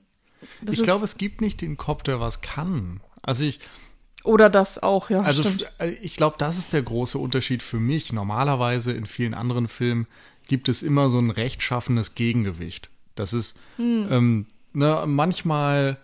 ich glaube, es gibt nicht den Cop, der was kann. Also ich. Oder das auch, ja. Also stimmt. Äh, ich glaube, das ist der große Unterschied für mich. Normalerweise in vielen anderen Filmen gibt es immer so ein rechtschaffenes Gegengewicht. Das ist hm. ähm, ne, manchmal.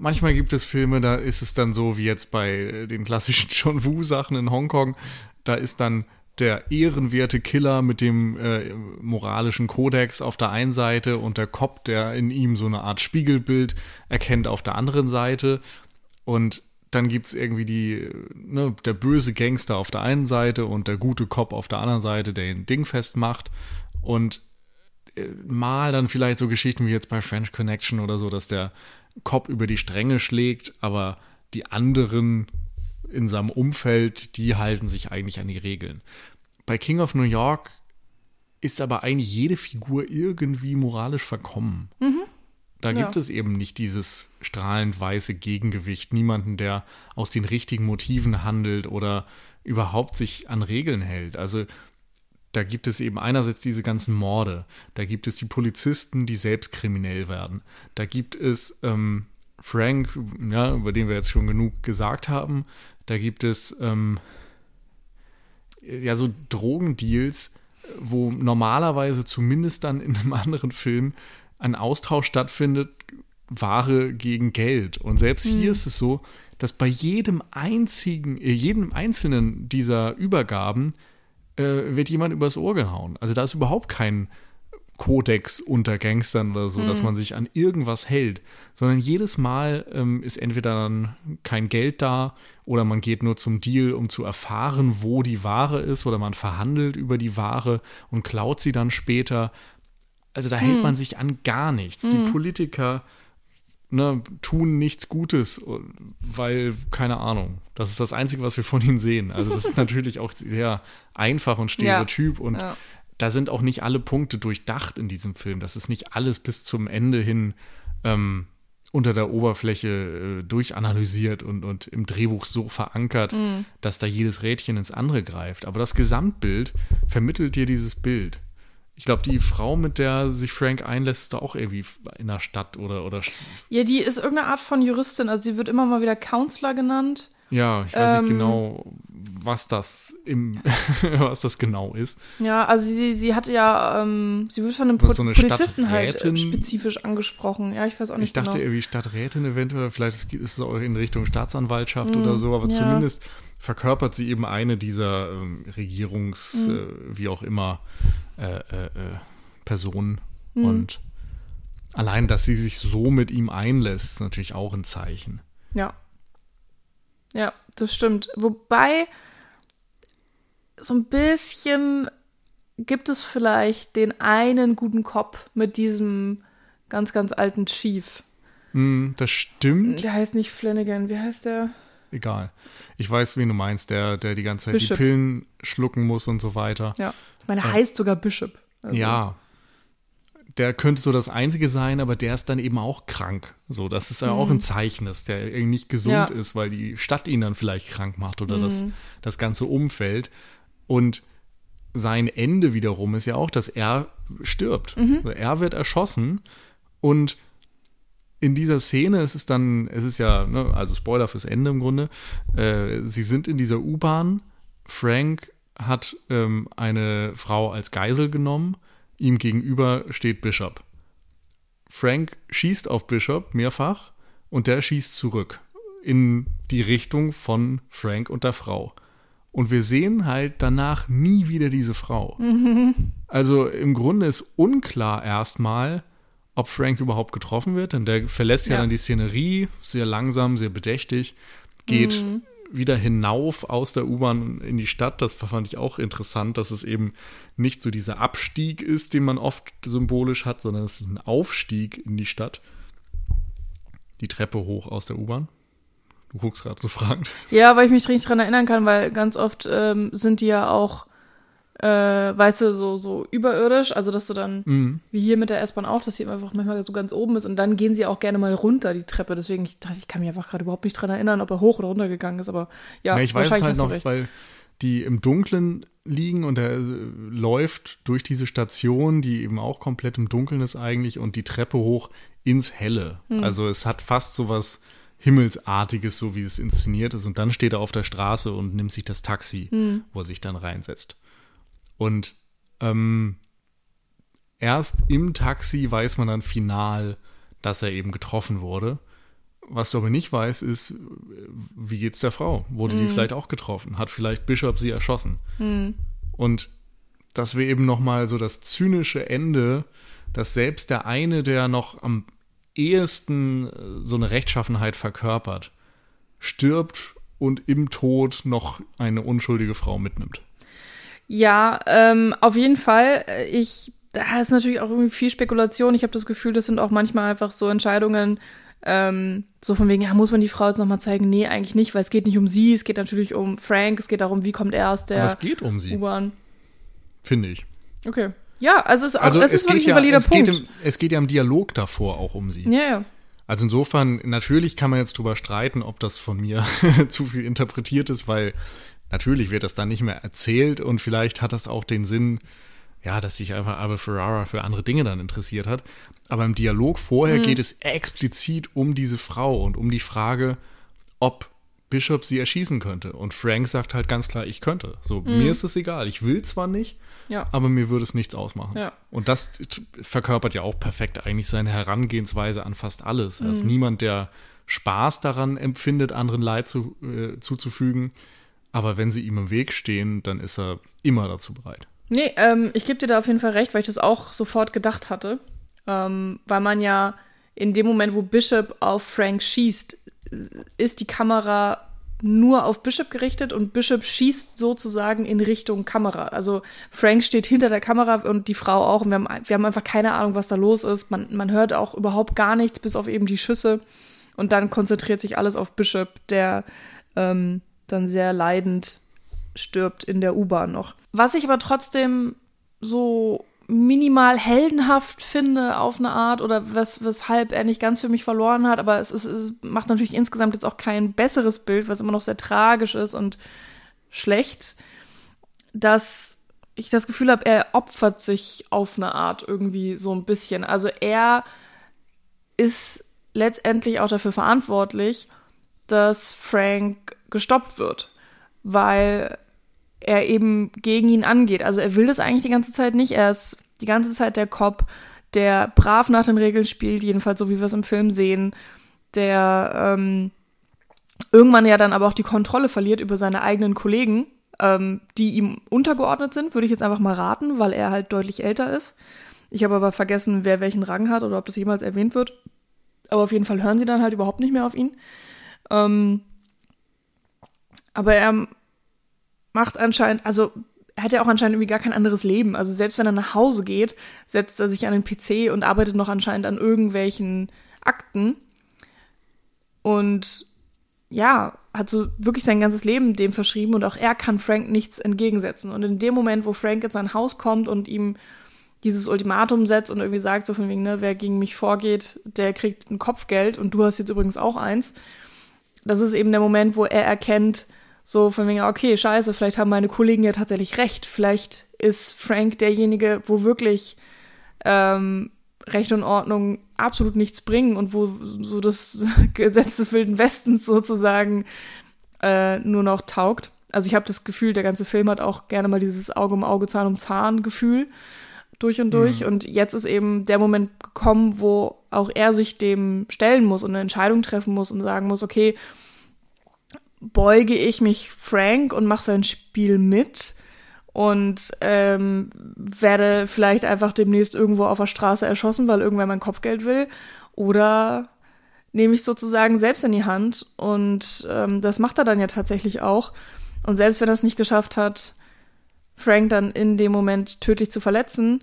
Manchmal gibt es Filme, da ist es dann so wie jetzt bei den klassischen John Woo-Sachen in Hongkong. Da ist dann der ehrenwerte Killer mit dem äh, moralischen Kodex auf der einen Seite und der Cop, der in ihm so eine Art Spiegelbild erkennt auf der anderen Seite. Und dann gibt es irgendwie die, ne, der böse Gangster auf der einen Seite und der gute Cop auf der anderen Seite, der ihn dingfest macht. Und äh, mal dann vielleicht so Geschichten wie jetzt bei French Connection oder so, dass der Cop über die Stränge schlägt, aber die anderen in seinem Umfeld, die halten sich eigentlich an die Regeln. Bei King of New York ist aber eigentlich jede Figur irgendwie moralisch verkommen. Mhm. Da gibt ja. es eben nicht dieses strahlend weiße Gegengewicht, niemanden, der aus den richtigen Motiven handelt oder überhaupt sich an Regeln hält. Also da gibt es eben einerseits diese ganzen Morde, da gibt es die Polizisten, die selbst kriminell werden, da gibt es ähm, Frank, ja, über den wir jetzt schon genug gesagt haben, da gibt es ähm, ja so Drogendeals, wo normalerweise zumindest dann in einem anderen Film ein Austausch stattfindet, Ware gegen Geld. Und selbst hm. hier ist es so, dass bei jedem einzigen, äh, jedem einzelnen dieser Übergaben äh, wird jemand übers Ohr gehauen. Also da ist überhaupt kein Kodex unter Gangstern oder so, mhm. dass man sich an irgendwas hält, sondern jedes Mal ähm, ist entweder dann kein Geld da oder man geht nur zum Deal, um zu erfahren, wo die Ware ist oder man verhandelt über die Ware und klaut sie dann später. Also da mhm. hält man sich an gar nichts. Mhm. Die Politiker ne, tun nichts Gutes, weil, keine Ahnung, das ist das Einzige, was wir von ihnen sehen. Also das ist natürlich auch sehr einfach und stereotyp ja. und ja da sind auch nicht alle Punkte durchdacht in diesem Film. Das ist nicht alles bis zum Ende hin ähm, unter der Oberfläche äh, durchanalysiert und, und im Drehbuch so verankert, mm. dass da jedes Rädchen ins andere greift. Aber das Gesamtbild vermittelt dir dieses Bild. Ich glaube, die Frau, mit der sich Frank einlässt, ist da auch irgendwie in der Stadt oder, oder. Ja, die ist irgendeine Art von Juristin. Also sie wird immer mal wieder Counselor genannt. Ja, ich weiß ähm, nicht genau, was das im, was das genau ist. Ja, also sie, sie hat ja, ähm, sie wird von einem so Polizisten halt spezifisch angesprochen. Ja, ich weiß auch nicht Ich dachte genau. irgendwie Stadträtin eventuell, vielleicht ist es auch in Richtung Staatsanwaltschaft mm, oder so, aber ja. zumindest verkörpert sie eben eine dieser ähm, Regierungs, mm. äh, wie auch immer, äh, äh, äh Personen. Mm. Und allein, dass sie sich so mit ihm einlässt, ist natürlich auch ein Zeichen. Ja. Ja, das stimmt. Wobei, so ein bisschen gibt es vielleicht den einen guten Kopf mit diesem ganz, ganz alten Chief. Mm, das stimmt. Der heißt nicht Flanagan, wie heißt der? Egal. Ich weiß, wen du meinst, der, der die ganze Zeit Bishop. die Pillen schlucken muss und so weiter. Ja. Ich meine, er heißt sogar Bishop. Also. Ja, der könnte so das Einzige sein, aber der ist dann eben auch krank. So, das ist ja mhm. auch ein Zeichen, dass der irgendwie nicht gesund ja. ist, weil die Stadt ihn dann vielleicht krank macht oder mhm. das, das ganze Umfeld. Und sein Ende wiederum ist ja auch, dass er stirbt. Mhm. Also er wird erschossen und in dieser Szene ist es dann, es ist ja, ne, also Spoiler fürs Ende im Grunde, äh, sie sind in dieser U-Bahn, Frank hat ähm, eine Frau als Geisel genommen Ihm gegenüber steht Bishop. Frank schießt auf Bishop mehrfach und der schießt zurück in die Richtung von Frank und der Frau. Und wir sehen halt danach nie wieder diese Frau. Mhm. Also im Grunde ist unklar erstmal, ob Frank überhaupt getroffen wird, denn der verlässt ja, ja dann die Szenerie sehr langsam, sehr bedächtig, geht mhm. wieder hinauf aus der U-Bahn in die Stadt. Das fand ich auch interessant, dass es eben nicht so dieser Abstieg ist, den man oft symbolisch hat, sondern es ist ein Aufstieg in die Stadt. Die Treppe hoch aus der U-Bahn. Du guckst gerade so fragend. Ja, weil ich mich richtig dran erinnern kann, weil ganz oft ähm, sind die ja auch äh, weißt du, so, so überirdisch, also dass du dann, mhm. wie hier mit der S-Bahn auch, dass sie einfach manchmal so ganz oben ist und dann gehen sie auch gerne mal runter, die Treppe. Deswegen, ich dachte, ich kann mich einfach gerade überhaupt nicht dran erinnern, ob er hoch oder runter gegangen ist, aber ja, ja ich weiß es halt noch, weil die im Dunkeln liegen und er äh, läuft durch diese Station, die eben auch komplett im Dunkeln ist eigentlich und die Treppe hoch ins Helle. Mhm. Also es hat fast so was Himmelsartiges, so wie es inszeniert ist. Und dann steht er auf der Straße und nimmt sich das Taxi, mhm. wo er sich dann reinsetzt. Und ähm, erst im Taxi weiß man dann final, dass er eben getroffen wurde. Was du aber nicht weißt, ist, wie geht's der Frau? Wurde mhm. die vielleicht auch getroffen? Hat vielleicht Bishop sie erschossen? Mhm. Und das wäre eben nochmal so das zynische Ende, dass selbst der eine, der noch am ehesten äh, so eine Rechtschaffenheit verkörpert, stirbt und im Tod noch eine unschuldige Frau mitnimmt. Ja, ähm, auf jeden Fall. Ich, da ist natürlich auch irgendwie viel Spekulation. Ich habe das Gefühl, das sind auch manchmal einfach so Entscheidungen, ähm, so von wegen, ja, muss man die Frau jetzt nochmal zeigen? Nee, eigentlich nicht, weil es geht nicht um sie, es geht natürlich um Frank, es geht darum, wie kommt er aus der Aber es geht um sie. U-Bahn. Finde ich. Okay. Ja, also es, also es ist wirklich ja, ein valider es Punkt. Geht im, es geht ja im Dialog davor auch um sie. Ja, ja. Also insofern, natürlich kann man jetzt drüber streiten, ob das von mir zu viel interpretiert ist, weil natürlich wird das dann nicht mehr erzählt und vielleicht hat das auch den Sinn, ja, dass sich einfach Abel Ferrara für andere Dinge dann interessiert hat. Aber im Dialog vorher mhm. geht es explizit um diese Frau und um die Frage, ob Bishop sie erschießen könnte. Und Frank sagt halt ganz klar, ich könnte. So, mhm. mir ist es egal. Ich will zwar nicht, ja. aber mir würde es nichts ausmachen. Ja. Und das verkörpert ja auch perfekt eigentlich seine Herangehensweise an fast alles. Er ist mhm. niemand, der Spaß daran empfindet, anderen Leid zu, äh, zuzufügen. Aber wenn sie ihm im Weg stehen, dann ist er immer dazu bereit. Nee, ähm, ich gebe dir da auf jeden Fall recht, weil ich das auch sofort gedacht hatte. Ähm, weil man ja in dem Moment, wo Bishop auf Frank schießt, ist die Kamera nur auf Bishop gerichtet und Bishop schießt sozusagen in Richtung Kamera. Also Frank steht hinter der Kamera und die Frau auch. Und wir haben, wir haben einfach keine Ahnung, was da los ist. Man, man hört auch überhaupt gar nichts, bis auf eben die Schüsse. Und dann konzentriert sich alles auf Bishop, der ähm, dann sehr leidend stirbt in der U-Bahn noch. Was ich aber trotzdem so minimal heldenhaft finde auf eine Art oder was, weshalb er nicht ganz für mich verloren hat, aber es, ist, es macht natürlich insgesamt jetzt auch kein besseres Bild, was immer noch sehr tragisch ist und schlecht, dass ich das Gefühl habe, er opfert sich auf eine Art irgendwie so ein bisschen. Also er ist letztendlich auch dafür verantwortlich, dass Frank gestoppt wird, weil er eben gegen ihn angeht. Also er will das eigentlich die ganze Zeit nicht. Er ist die ganze Zeit der Cop, der brav nach den Regeln spielt, jedenfalls so wie wir es im Film sehen, der ähm, irgendwann ja dann aber auch die Kontrolle verliert über seine eigenen Kollegen, ähm, die ihm untergeordnet sind, würde ich jetzt einfach mal raten, weil er halt deutlich älter ist. Ich habe aber vergessen, wer welchen Rang hat oder ob das jemals erwähnt wird. Aber auf jeden Fall hören sie dann halt überhaupt nicht mehr auf ihn. Ähm, aber er macht anscheinend, also er hat ja auch anscheinend irgendwie gar kein anderes Leben. Also selbst wenn er nach Hause geht, setzt er sich an den PC und arbeitet noch anscheinend an irgendwelchen Akten. Und ja, hat so wirklich sein ganzes Leben dem verschrieben und auch er kann Frank nichts entgegensetzen. Und in dem Moment, wo Frank in sein Haus kommt und ihm dieses Ultimatum setzt und irgendwie sagt, so von wegen, ne, wer gegen mich vorgeht, der kriegt ein Kopfgeld und du hast jetzt übrigens auch eins. Das ist eben der Moment, wo er erkennt, so von wegen, okay, scheiße, vielleicht haben meine Kollegen ja tatsächlich recht. Vielleicht ist Frank derjenige, wo wirklich ähm, Recht und Ordnung absolut nichts bringen und wo so das Gesetz des Wilden Westens sozusagen äh, nur noch taugt. Also ich habe das Gefühl, der ganze Film hat auch gerne mal dieses Auge um Auge, Zahn um Zahn Gefühl durch und durch. Mhm. Und jetzt ist eben der Moment gekommen, wo auch er sich dem stellen muss und eine Entscheidung treffen muss und sagen muss, okay, beuge ich mich Frank und mache sein Spiel mit und ähm, werde vielleicht einfach demnächst irgendwo auf der Straße erschossen, weil irgendwer mein Kopfgeld will. Oder nehme ich sozusagen selbst in die Hand und ähm, das macht er dann ja tatsächlich auch. Und selbst wenn er es nicht geschafft hat, Frank dann in dem Moment tödlich zu verletzen,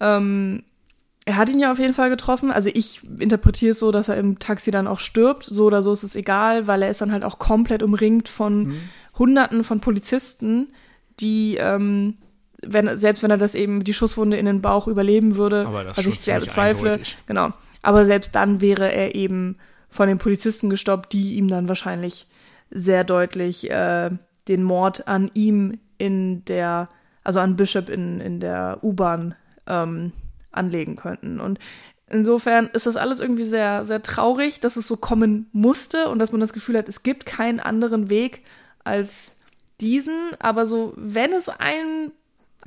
ähm, er hat ihn ja auf jeden Fall getroffen. Also ich interpretiere es so, dass er im Taxi dann auch stirbt. So oder so ist es egal, weil er ist dann halt auch komplett umringt von mhm. Hunderten von Polizisten, die, ähm, wenn, selbst wenn er das eben die Schusswunde in den Bauch überleben würde, was ich sehr bezweifle, eindeutig. genau. Aber selbst dann wäre er eben von den Polizisten gestoppt, die ihm dann wahrscheinlich sehr deutlich äh, den Mord an ihm in der, also an Bishop in, in der U-Bahn ähm, anlegen könnten. Und insofern ist das alles irgendwie sehr, sehr traurig, dass es so kommen musste und dass man das Gefühl hat, es gibt keinen anderen Weg als diesen. Aber so, wenn es ein,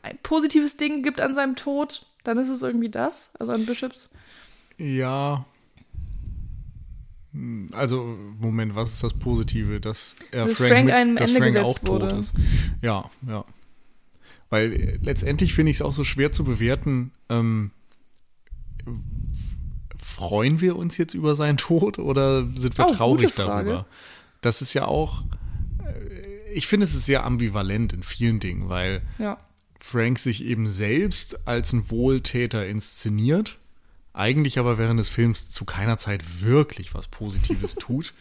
ein positives Ding gibt an seinem Tod, dann ist es irgendwie das, also an Bishops. Ja. Also, Moment, was ist das Positive? Dass, er dass Frank, Frank einem dass Ende Frank gesetzt auch tot wurde. ist. Ja, ja. Weil äh, letztendlich finde ich es auch so schwer zu bewerten, ähm, freuen wir uns jetzt über seinen Tod oder sind wir Oh, traurig darüber? Das ist ja auch, äh, ich finde es ist sehr ambivalent in vielen Dingen, weil Ja. Frank sich eben selbst als ein Wohltäter inszeniert, eigentlich aber während des Films zu keiner Zeit wirklich was Positives tut.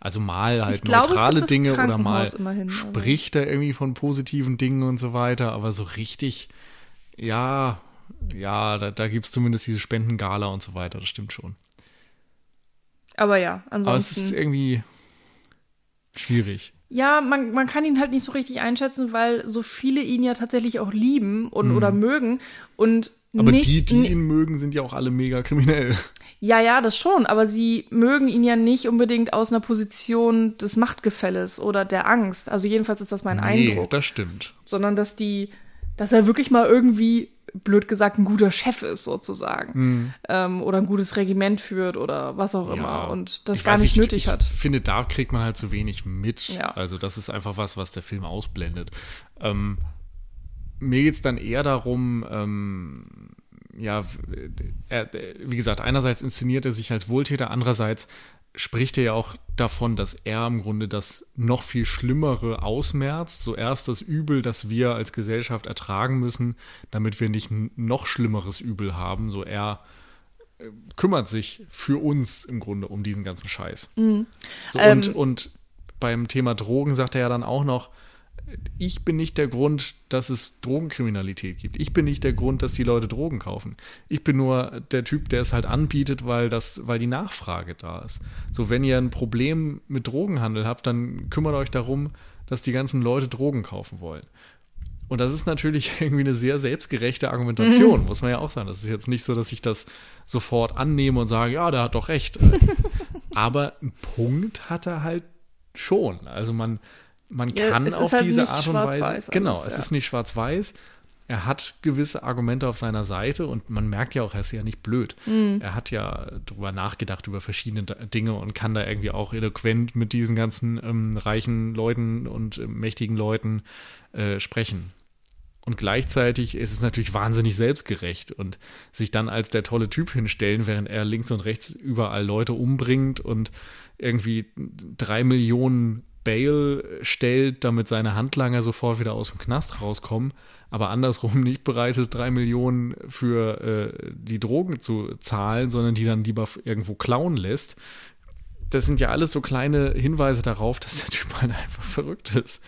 Also mal halt Ich neutrale Dinge oder mal immerhin, spricht er irgendwie von positiven Dingen und so weiter, aber so richtig, ja, ja, da, da gibt es zumindest diese Spendengala und so weiter, das stimmt schon. Aber ja, Aber es ansonsten. ist irgendwie schwierig. Ja, man, man kann ihn halt nicht so richtig einschätzen, weil so viele ihn ja tatsächlich auch lieben und Mhm. oder mögen und Aber nicht, die, die ihn mögen, sind ja auch alle mega kriminell. ja, ja, das schon, aber sie mögen ihn ja nicht unbedingt aus einer Position des Machtgefälles oder der Angst. Also jedenfalls ist das mein Nee, Eindruck, das stimmt. sondern dass die, dass er wirklich mal irgendwie blöd gesagt ein guter Chef ist sozusagen ähm, oder ein gutes Regiment führt oder was auch immer und das ich gar weiß nicht nötig ich hat. finde, da kriegt man halt zu wenig mit. Ja. Also das ist einfach was, was der Film ausblendet. Ähm, mir geht es dann eher darum, ähm, ja, er, wie gesagt, einerseits inszeniert er sich als Wohltäter, andererseits spricht er ja auch davon, dass er im Grunde das noch viel Schlimmere ausmerzt. Zuerst das Übel, das wir als Gesellschaft ertragen müssen, damit wir nicht ein noch schlimmeres Übel haben. So er äh, kümmert sich für uns im Grunde um diesen ganzen Scheiß. So, und, Ähm. und beim Thema Drogen sagt er ja dann auch noch, ich bin nicht der Grund, dass es Drogenkriminalität gibt. Ich bin nicht der Grund, dass die Leute Drogen kaufen. Ich bin nur der Typ, der es halt anbietet, weil das, weil die Nachfrage da ist. So, wenn ihr ein Problem mit Drogenhandel habt, dann kümmert euch darum, dass die ganzen Leute Drogen kaufen wollen. Und das ist natürlich irgendwie eine sehr selbstgerechte Argumentation, muss man ja auch sagen. Das ist jetzt nicht so, dass ich das sofort annehme und sage, ja, der hat doch recht. Aber einen Punkt hat er halt schon. Also man, man Ja, kann es ist auf halt diese nicht Art und Weise. schwarz-weiß Genau, alles, es ja. ist nicht schwarz-weiß. Er hat gewisse Argumente auf seiner Seite und man merkt ja auch, er ist ja nicht blöd. Mhm. Er hat ja drüber nachgedacht über verschiedene Dinge und kann da irgendwie auch eloquent mit diesen ganzen ähm, reichen Leuten und äh, mächtigen Leuten äh, sprechen. Und gleichzeitig ist es natürlich wahnsinnig selbstgerecht und sich dann als der tolle Typ hinstellen, während er links und rechts überall Leute umbringt und irgendwie drei Millionen Bail stellt, damit seine Handlanger sofort wieder aus dem Knast rauskommen, aber andersrum nicht bereit ist, drei Millionen für äh, die Drogen zu zahlen, sondern die dann lieber irgendwo klauen lässt. Das sind ja alles so kleine Hinweise darauf, dass der Typ halt einfach verrückt ist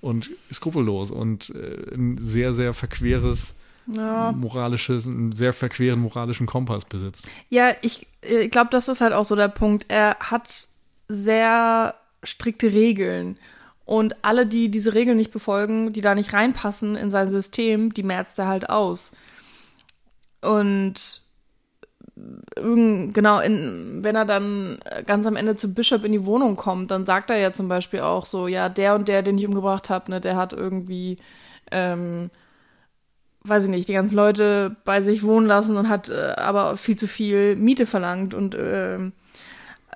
und skrupellos und äh, ein sehr, sehr verqueres Ja. moralisches, einen sehr verqueren moralischen Kompass besitzt. Ja, ich, ich glaube, das ist halt auch so der Punkt. Er hat sehr strikte Regeln. Und alle, die diese Regeln nicht befolgen, die da nicht reinpassen in sein System, die merzt er halt aus. Und genau, in, wenn er dann ganz am Ende zu Bishop in die Wohnung kommt, dann sagt er ja zum Beispiel auch so, ja, der und der, den ich umgebracht habe, ne, der hat irgendwie, ähm, weiß ich nicht, die ganzen Leute bei sich wohnen lassen und hat äh, aber viel zu viel Miete verlangt und ähm,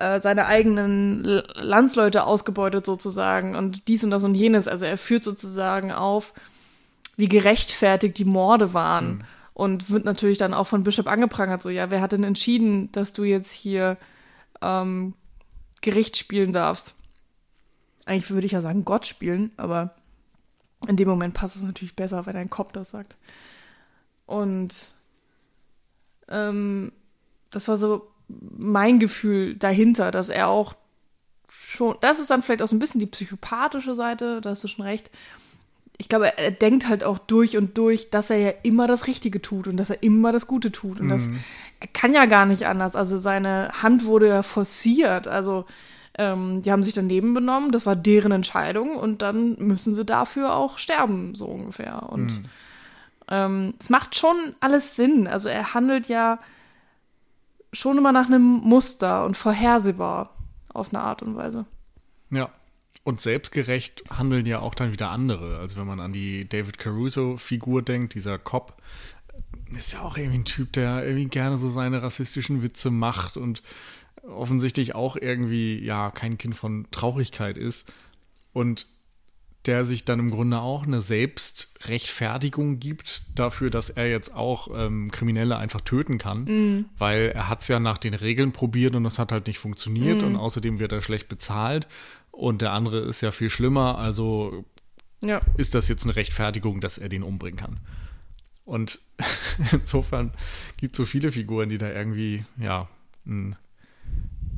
äh, seine eigenen Landsleute ausgebeutet sozusagen und dies und das und jenes. Also er führt sozusagen auf, wie gerechtfertigt die Morde waren. Mhm. Und wird natürlich dann auch von Bishop angeprangert, so, ja, wer hat denn entschieden, dass du jetzt hier ähm, Gericht spielen darfst? Eigentlich würde ich ja sagen, Gott spielen, aber in dem Moment passt es natürlich besser, wenn dein Kopf das sagt. Und ähm, das war so mein Gefühl dahinter, dass er auch schon, das ist dann vielleicht auch so ein bisschen die psychopathische Seite, da hast du schon recht. Ich glaube, er, denkt halt auch durch und durch, dass er ja immer das Richtige tut und dass er immer das Gute tut. Und mhm. das er kann ja gar nicht anders. Also seine Hand wurde ja forciert. Also ähm, die haben sich daneben benommen, das war deren Entscheidung und dann müssen sie dafür auch sterben, so ungefähr. Und mhm. ähm, es macht schon alles Sinn. Also er handelt ja schon immer nach einem Muster und vorhersehbar auf eine Art und Weise. Ja. Und selbstgerecht handeln ja auch dann wieder andere. Also wenn man an die David Caruso-Figur denkt, dieser Cop, ist ja auch irgendwie ein Typ, der irgendwie gerne so seine rassistischen Witze macht und offensichtlich auch irgendwie, ja, kein Kind von Traurigkeit ist. Und der sich dann im Grunde auch eine Selbstrechtfertigung gibt dafür, dass er jetzt auch ähm, Kriminelle einfach töten kann, mm. weil er hat es ja nach den Regeln probiert und das hat halt nicht funktioniert mm. und außerdem wird er schlecht bezahlt und der andere ist ja viel schlimmer, also ja. ist das jetzt eine Rechtfertigung, dass er den umbringen kann. Und insofern gibt es so viele Figuren, die da irgendwie, ja,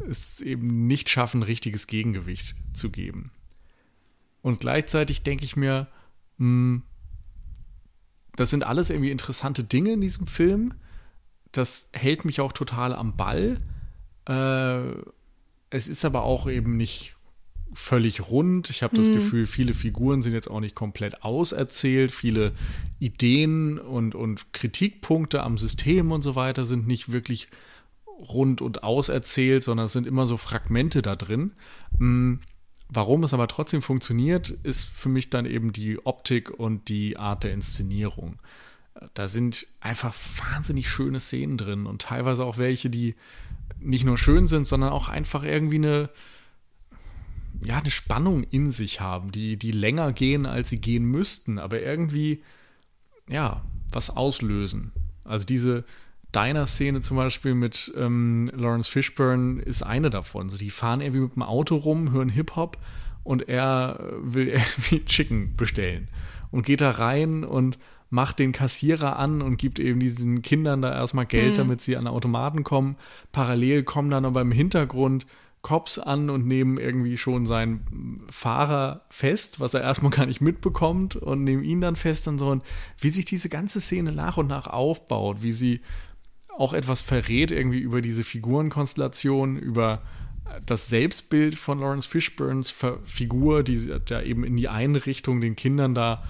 es eben nicht schaffen, richtiges Gegengewicht zu geben. Und gleichzeitig denke ich mir, mh, hm, das sind alles irgendwie interessante Dinge in diesem Film. Das hält mich auch total am Ball. Äh, es ist aber auch eben nicht völlig rund. Ich habe das mhm. Gefühl, viele Figuren sind jetzt auch nicht komplett auserzählt. Viele Ideen und, und Kritikpunkte am System und so weiter sind nicht wirklich rund und auserzählt, sondern es sind immer so Fragmente da drin. Mhm Warum es aber trotzdem funktioniert, ist für mich dann eben die Optik und die Art der Inszenierung. Da sind einfach wahnsinnig schöne Szenen drin und teilweise auch welche, die nicht nur schön sind, sondern auch einfach irgendwie eine, ja, eine Spannung in sich haben, die, die länger gehen, als sie gehen müssten, aber irgendwie, ja, was auslösen. Also diese, Diner-Szene zum Beispiel mit ähm, Lawrence Fishburne ist eine davon. So, die fahren irgendwie mit dem Auto rum, hören Hip-Hop und er will irgendwie Chicken bestellen und geht da rein und macht den Kassierer an und gibt eben diesen Kindern da erstmal Geld, mhm. damit sie an Automaten kommen. Parallel kommen dann aber im Hintergrund Cops an und nehmen irgendwie schon seinen Fahrer fest, was er erstmal gar nicht mitbekommt und nehmen ihn dann fest und so. Und wie sich diese ganze Szene nach und nach aufbaut, wie sie auch etwas verrät irgendwie über diese Figurenkonstellation, über das Selbstbild von Lawrence Fishburns Figur, die da eben in die eine Richtung den Kindern da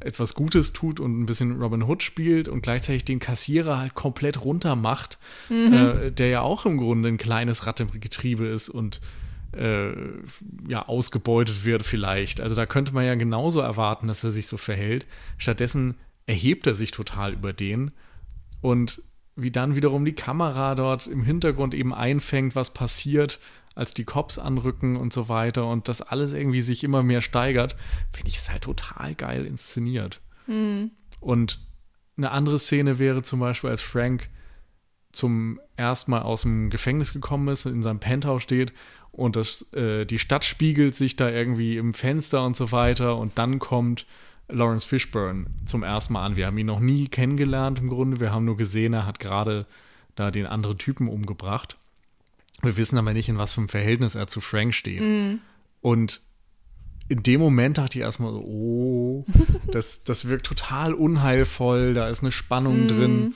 etwas Gutes tut und ein bisschen Robin Hood spielt und gleichzeitig den Kassierer halt komplett runter macht, mhm. äh, der ja auch im Grunde ein kleines Rad im Getriebe ist und äh, ja ausgebeutet wird vielleicht. Also da könnte man ja genauso erwarten, dass er sich so verhält. Stattdessen erhebt er sich total über den und wie dann wiederum die Kamera dort im Hintergrund eben einfängt, was passiert, als die Cops anrücken und so weiter und das alles irgendwie sich immer mehr steigert, finde ich es halt total geil inszeniert. Mhm. Und eine andere Szene wäre zum Beispiel, als Frank zum ersten Mal aus dem Gefängnis gekommen ist, in seinem Penthouse steht und das, äh, die Stadt spiegelt sich da irgendwie im Fenster und so weiter und dann kommt Lawrence Fishburne zum ersten Mal an. Wir haben ihn noch nie kennengelernt im Grunde. Wir haben nur gesehen, er hat gerade da den anderen Typen umgebracht. Wir wissen aber nicht, in was für einem Verhältnis er zu Frank steht. Mm. Und in dem Moment dachte ich erstmal so, oh, das, das wirkt total unheilvoll, da ist eine Spannung mm. drin.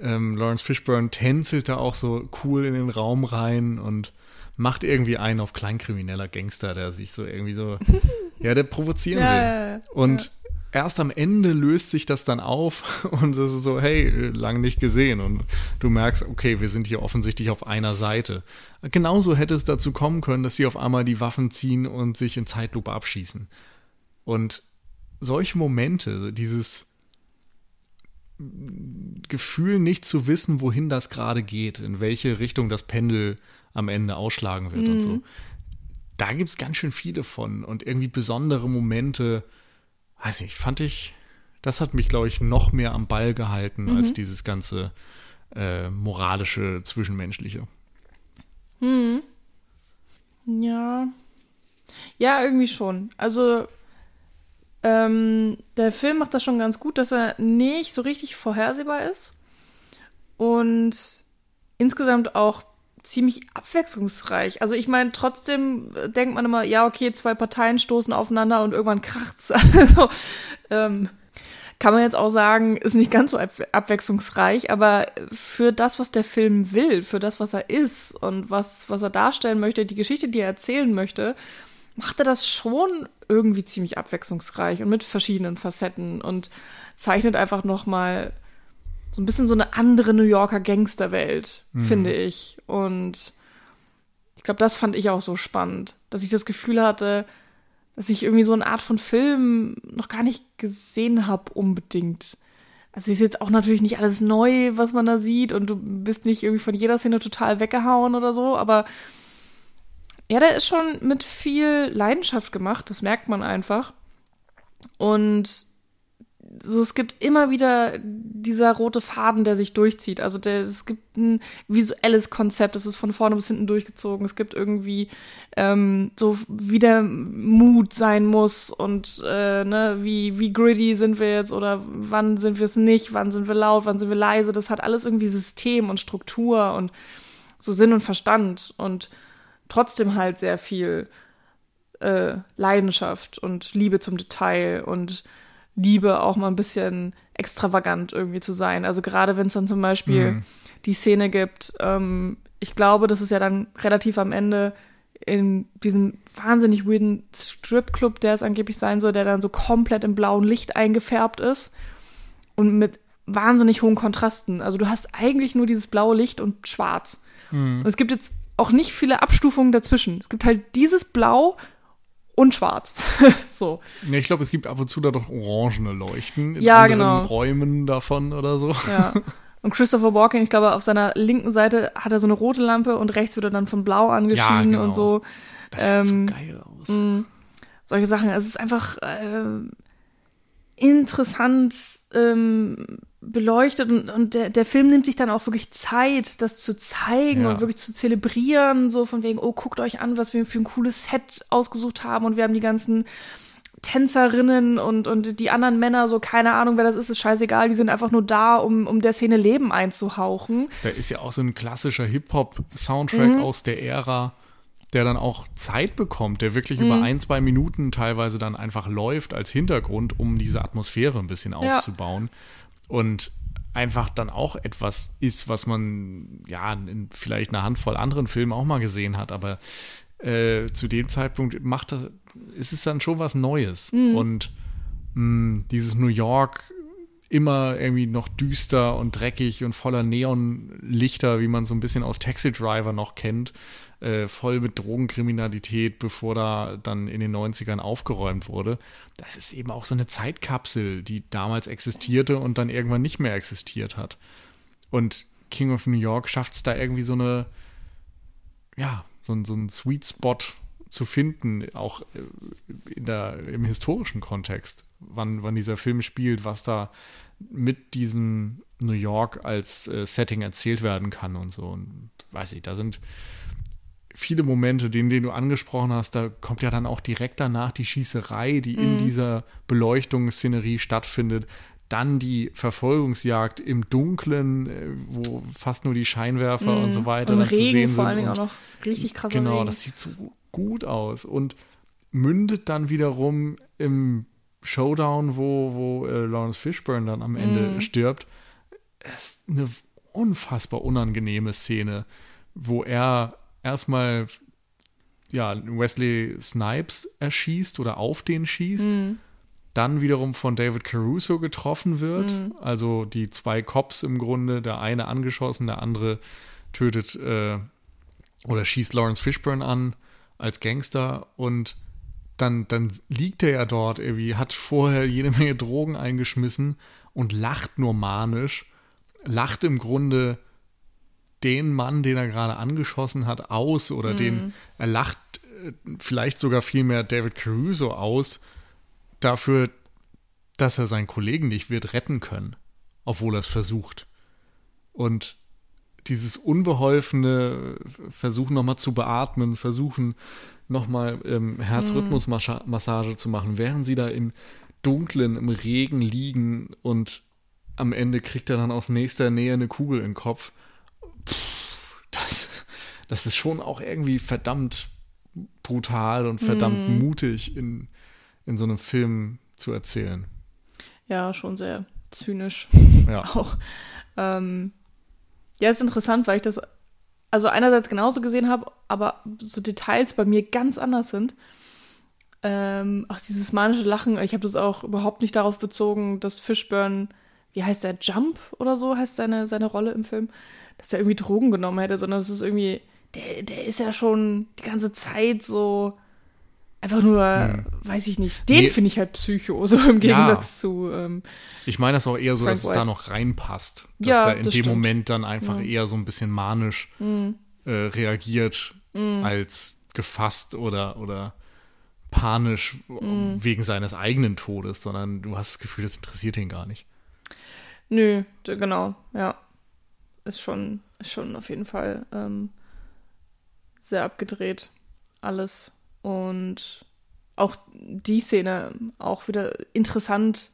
Ähm, Lawrence Fishburne tänzelt da auch so cool in den Raum rein und macht irgendwie einen auf kleinkrimineller Gangster, der sich so irgendwie so, ja, der provozieren ja, will. Ja, ja, und erst am Ende löst sich das dann auf und es ist so, hey, lang nicht gesehen. Und du merkst, okay, wir sind hier offensichtlich auf einer Seite. Genauso hätte es dazu kommen können, dass sie auf einmal die Waffen ziehen und sich in Zeitlupe abschießen. Und solche Momente, dieses Gefühl, nicht zu wissen, wohin das gerade geht, in welche Richtung das Pendel am Ende ausschlagen wird mhm. und so. Da gibt es ganz schön viele von und irgendwie besondere Momente. Weiß nicht, fand ich, das hat mich, glaube ich, noch mehr am Ball gehalten mhm. als dieses ganze äh, moralische, zwischenmenschliche. Hm. Ja. Ja, irgendwie schon. Also, ähm, der Film macht das schon ganz gut, dass er nicht so richtig vorhersehbar ist und insgesamt auch ziemlich abwechslungsreich. Also ich meine, trotzdem denkt man immer, ja, okay, zwei Parteien stoßen aufeinander und irgendwann kracht's. Also, ähm, kann man jetzt auch sagen, ist nicht ganz so abwechslungsreich, aber für das, was der Film will, für das, was er ist und was, was er darstellen möchte, die Geschichte, die er erzählen möchte, macht er das schon irgendwie ziemlich abwechslungsreich und mit verschiedenen Facetten und zeichnet einfach noch mal so ein bisschen so eine andere New Yorker Gangsterwelt, mhm. finde ich. Und ich glaube, das fand ich auch so spannend, dass ich das Gefühl hatte, dass ich irgendwie so eine Art von Film noch gar nicht gesehen habe unbedingt. Also ist jetzt auch natürlich nicht alles neu, was man da sieht und du bist nicht irgendwie von jeder Szene total weggehauen oder so, aber ja, der ist schon mit viel Leidenschaft gemacht, das merkt man einfach. Und so, es gibt immer wieder dieser rote Faden, der sich durchzieht. Also der, es gibt ein visuelles Konzept, es ist von vorne bis hinten durchgezogen. Es gibt irgendwie ähm, so, wie der Mut sein muss und äh, ne, wie, wie gritty sind wir jetzt oder wann sind wir es nicht, wann sind wir laut, wann sind wir leise. Das hat alles irgendwie System und Struktur und so Sinn und Verstand und trotzdem halt sehr viel äh, Leidenschaft und Liebe zum Detail und Liebe auch mal ein bisschen extravagant irgendwie zu sein. Also gerade wenn es dann zum Beispiel mhm. die Szene gibt, ähm, ich glaube, das ist ja dann relativ am Ende in diesem wahnsinnig weirden Stripclub, der es angeblich sein soll, der dann so komplett im blauen Licht eingefärbt ist und mit wahnsinnig hohen Kontrasten. Also du hast eigentlich nur dieses blaue Licht und schwarz. Mhm. Und es gibt jetzt auch nicht viele Abstufungen dazwischen. Es gibt halt dieses Blau und schwarz. so. Ja, ich glaube, es gibt ab und zu da doch orangene Leuchten in ja, anderen genau. Räumen davon oder so. Ja. Und Christopher Walken, ich glaube, auf seiner linken Seite hat er so eine rote Lampe und rechts wird er dann von blau angeschienen ja, genau. und so. Das sieht ähm, so geil aus. Mh, solche Sachen. Es ist einfach äh, interessant ähm, beleuchtet und, und der, der Film nimmt sich dann auch wirklich Zeit, das zu zeigen ja. und wirklich zu zelebrieren, so von wegen, oh, guckt euch an, was wir für ein cooles Set ausgesucht haben und wir haben die ganzen Tänzerinnen und, und die anderen Männer, so keine Ahnung, wer das ist, ist scheißegal, die sind einfach nur da, um, um der Szene Leben einzuhauchen. Da ist ja auch so ein klassischer Hip-Hop-Soundtrack mhm. aus der Ära, der dann auch Zeit bekommt, der wirklich mhm. über ein, zwei Minuten teilweise dann einfach läuft als Hintergrund, um diese Atmosphäre ein bisschen aufzubauen. Ja und einfach dann auch etwas ist, was man ja in vielleicht einer Handvoll anderen Filmen auch mal gesehen hat, aber äh, zu dem Zeitpunkt macht das, ist es dann schon was Neues. Mhm. Und mh, hm, dieses New York immer irgendwie noch düster und dreckig und voller Neonlichter, wie man so ein bisschen aus Taxi Driver noch kennt, äh, voll mit Drogenkriminalität, bevor da dann in den 90ern aufgeräumt wurde. Das ist eben auch so eine Zeitkapsel, die damals existierte und dann irgendwann nicht mehr existiert hat. Und King of New York schafft es da irgendwie so eine, ja, so, so einen Sweet Spot zu finden, auch äh, in der, im historischen Kontext, wann, wann dieser Film spielt, was da mit diesem New York als äh, Setting erzählt werden kann und so. Und weiß ich, da sind viele Momente, den, den du angesprochen hast, da kommt ja dann auch direkt danach die Schießerei, die mhm. in dieser Beleuchtungsszenerie stattfindet. Dann die Verfolgungsjagd im Dunkeln, äh, wo fast nur die Scheinwerfer mhm. und so weiter und Regen zu sehen vor allen Dingen auch noch richtig krass. Genau, Regen. das sieht so gut aus und mündet dann wiederum im Showdown, wo, wo äh, Lawrence Fishburne dann am Ende mhm. stirbt. Ist eine unfassbar unangenehme Szene, wo er erstmal ja, Wesley Snipes erschießt oder auf den schießt, mhm. dann wiederum von David Caruso getroffen wird. Mhm. Also die zwei Cops im Grunde, der eine angeschossen, der andere tötet äh, oder schießt Lawrence Fishburne an als Gangster und dann, dann liegt er ja dort irgendwie, hat vorher jede Menge Drogen eingeschmissen und lacht nur manisch, lacht im Grunde den Mann, den er gerade angeschossen hat, aus oder mhm. den er lacht äh, vielleicht sogar vielmehr David Caruso aus dafür, dass er seinen Kollegen nicht wird retten können, obwohl er es versucht. Und dieses unbeholfene Versuchen nochmal zu beatmen, versuchen nochmal ähm, Herzrhythmusmassage zu machen, während sie da im Dunklen, im Regen liegen und am Ende kriegt er dann aus nächster Nähe eine Kugel in den Kopf. Pff, das, das ist schon auch irgendwie verdammt brutal und verdammt mm. mutig in, in so einem Film zu erzählen. Ja, schon sehr zynisch. Ja. Auch. Ähm, ja, ist interessant, weil ich das also einerseits genauso gesehen habe, aber so Details bei mir ganz anders sind. Ähm, auch dieses manische Lachen, ich habe das auch überhaupt nicht darauf bezogen, dass Fishburne, wie heißt der, Jump oder so heißt seine, seine Rolle im Film, dass er irgendwie Drogen genommen hätte, sondern es ist irgendwie, der, der ist ja schon die ganze Zeit so einfach nur, hm. weiß ich nicht, den nee. finde ich halt Psycho, so im Gegensatz ja. zu. Ähm, ich meine das auch eher so, Frank dass White. es da noch reinpasst. Dass ja, da in dem stimmt. Moment dann einfach ja. eher so ein bisschen manisch hm. äh, reagiert, hm. als gefasst oder, oder panisch hm. wegen seines eigenen Todes, sondern du hast das Gefühl, das interessiert ihn gar nicht. Nö, genau, ja. Ist schon, ist schon auf jeden Fall ähm, sehr abgedreht. Alles. Und auch die Szene auch wieder interessant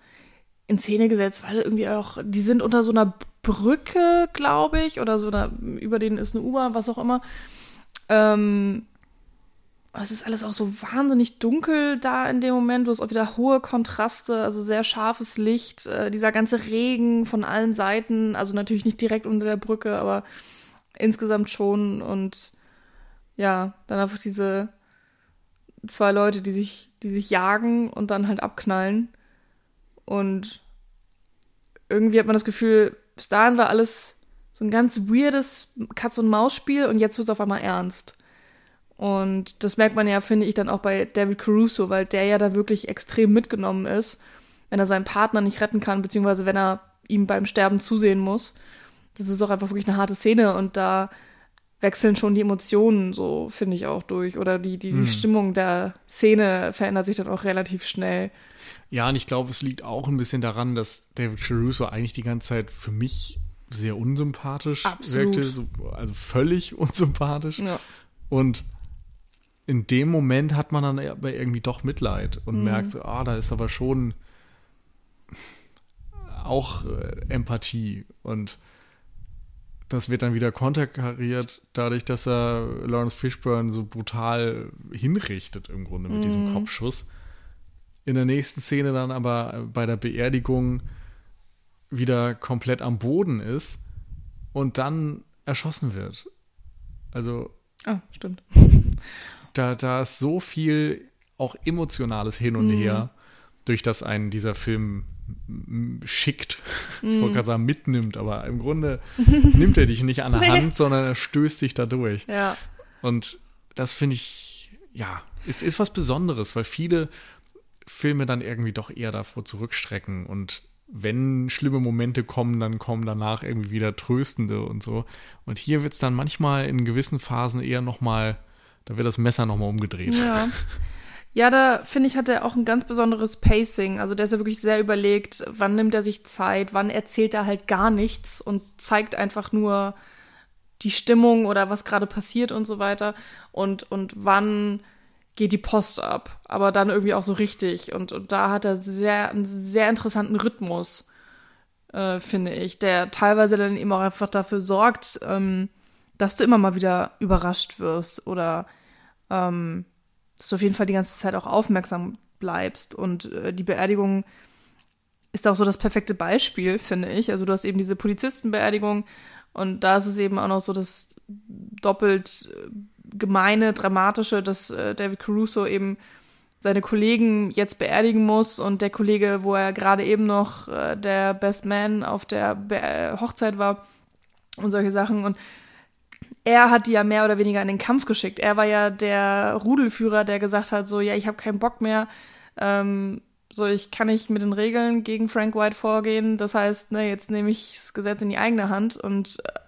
in Szene gesetzt, weil irgendwie auch, die sind unter so einer Brücke, glaube ich, oder so einer, über denen ist eine U-Bahn, was auch immer. Ähm, es ist alles auch so wahnsinnig dunkel da in dem Moment. Du hast auch wieder hohe Kontraste, also sehr scharfes Licht, äh, dieser ganze Regen von allen Seiten, also natürlich nicht direkt unter der Brücke, aber insgesamt schon. Und ja, dann einfach diese zwei Leute, die sich, die sich jagen und dann halt abknallen. Und irgendwie hat man das Gefühl, bis dahin war alles so ein ganz weirdes Katz-und-Maus-Spiel und jetzt wird es auf einmal ernst. Und das merkt man ja, finde ich, dann auch bei David Caruso, weil der ja da wirklich extrem mitgenommen ist, wenn er seinen Partner nicht retten kann, beziehungsweise wenn er ihm beim Sterben zusehen muss. Das ist auch einfach wirklich eine harte Szene und da wechseln schon die Emotionen so, finde ich auch durch. Oder die, die, die hm. Stimmung der Szene verändert sich dann auch relativ schnell. Ja, und ich glaube, es liegt auch ein bisschen daran, dass David Caruso eigentlich die ganze Zeit für mich sehr unsympathisch Absolut. wirkte, also völlig unsympathisch. Ja. Und in dem Moment hat man dann aber irgendwie doch Mitleid und mhm. merkt, ah, da ist aber schon auch äh, Empathie und das wird dann wieder konterkariert, dadurch, dass er Lawrence Fishburne so brutal hinrichtet im Grunde mit mm. diesem mhm. Kopfschuss. In der nächsten Szene dann aber bei der Beerdigung wieder komplett am Boden ist und dann erschossen wird. Also. Ah, stimmt. Da, da ist so viel auch emotionales Hin und mm. Her, durch das einen dieser Film schickt, mm. ich wollte mhm. gerade sagen mitnimmt, aber im Grunde nimmt er dich nicht an der nee. Hand, sondern er stößt dich da durch. Ja. Und das finde ich, ja, es ist was Besonderes, weil viele Filme dann irgendwie doch eher davor zurückstrecken und wenn schlimme Momente kommen, dann kommen danach irgendwie wieder tröstende und so. Und hier wird es dann manchmal in gewissen Phasen eher nochmal, da wird das Messer nochmal umgedreht. Ja. Ja, da finde ich, hat er auch ein ganz besonderes Pacing. Also der ist ja wirklich sehr überlegt, wann nimmt er sich Zeit, wann erzählt er halt gar nichts und zeigt einfach nur die Stimmung oder was gerade passiert und so weiter. Und, und wann geht die Post ab. Aber dann irgendwie auch so richtig. Und, und da hat er sehr, einen sehr interessanten Rhythmus, äh, finde ich, der teilweise dann eben auch einfach dafür sorgt, ähm, dass du immer mal wieder überrascht wirst oder ähm, dass du auf jeden Fall die ganze Zeit auch aufmerksam bleibst. Und äh, die Beerdigung ist auch so das perfekte Beispiel, finde ich. Also du hast eben diese Polizistenbeerdigung und da ist es eben auch noch so das doppelt äh, gemeine, dramatische, dass äh, David Caruso eben seine Kollegen jetzt beerdigen muss und der Kollege, wo er gerade eben noch äh, der Best Man auf der Be äh, Hochzeit war und solche Sachen und er hat die ja mehr oder weniger in den Kampf geschickt. Er war ja der Rudelführer, der gesagt hat, so, ja, ich habe keinen Bock mehr, ähm, so, ich kann nicht mit den Regeln gegen Frank White vorgehen. Das heißt, ne, jetzt nehme ich das Gesetz in die eigene Hand und äh,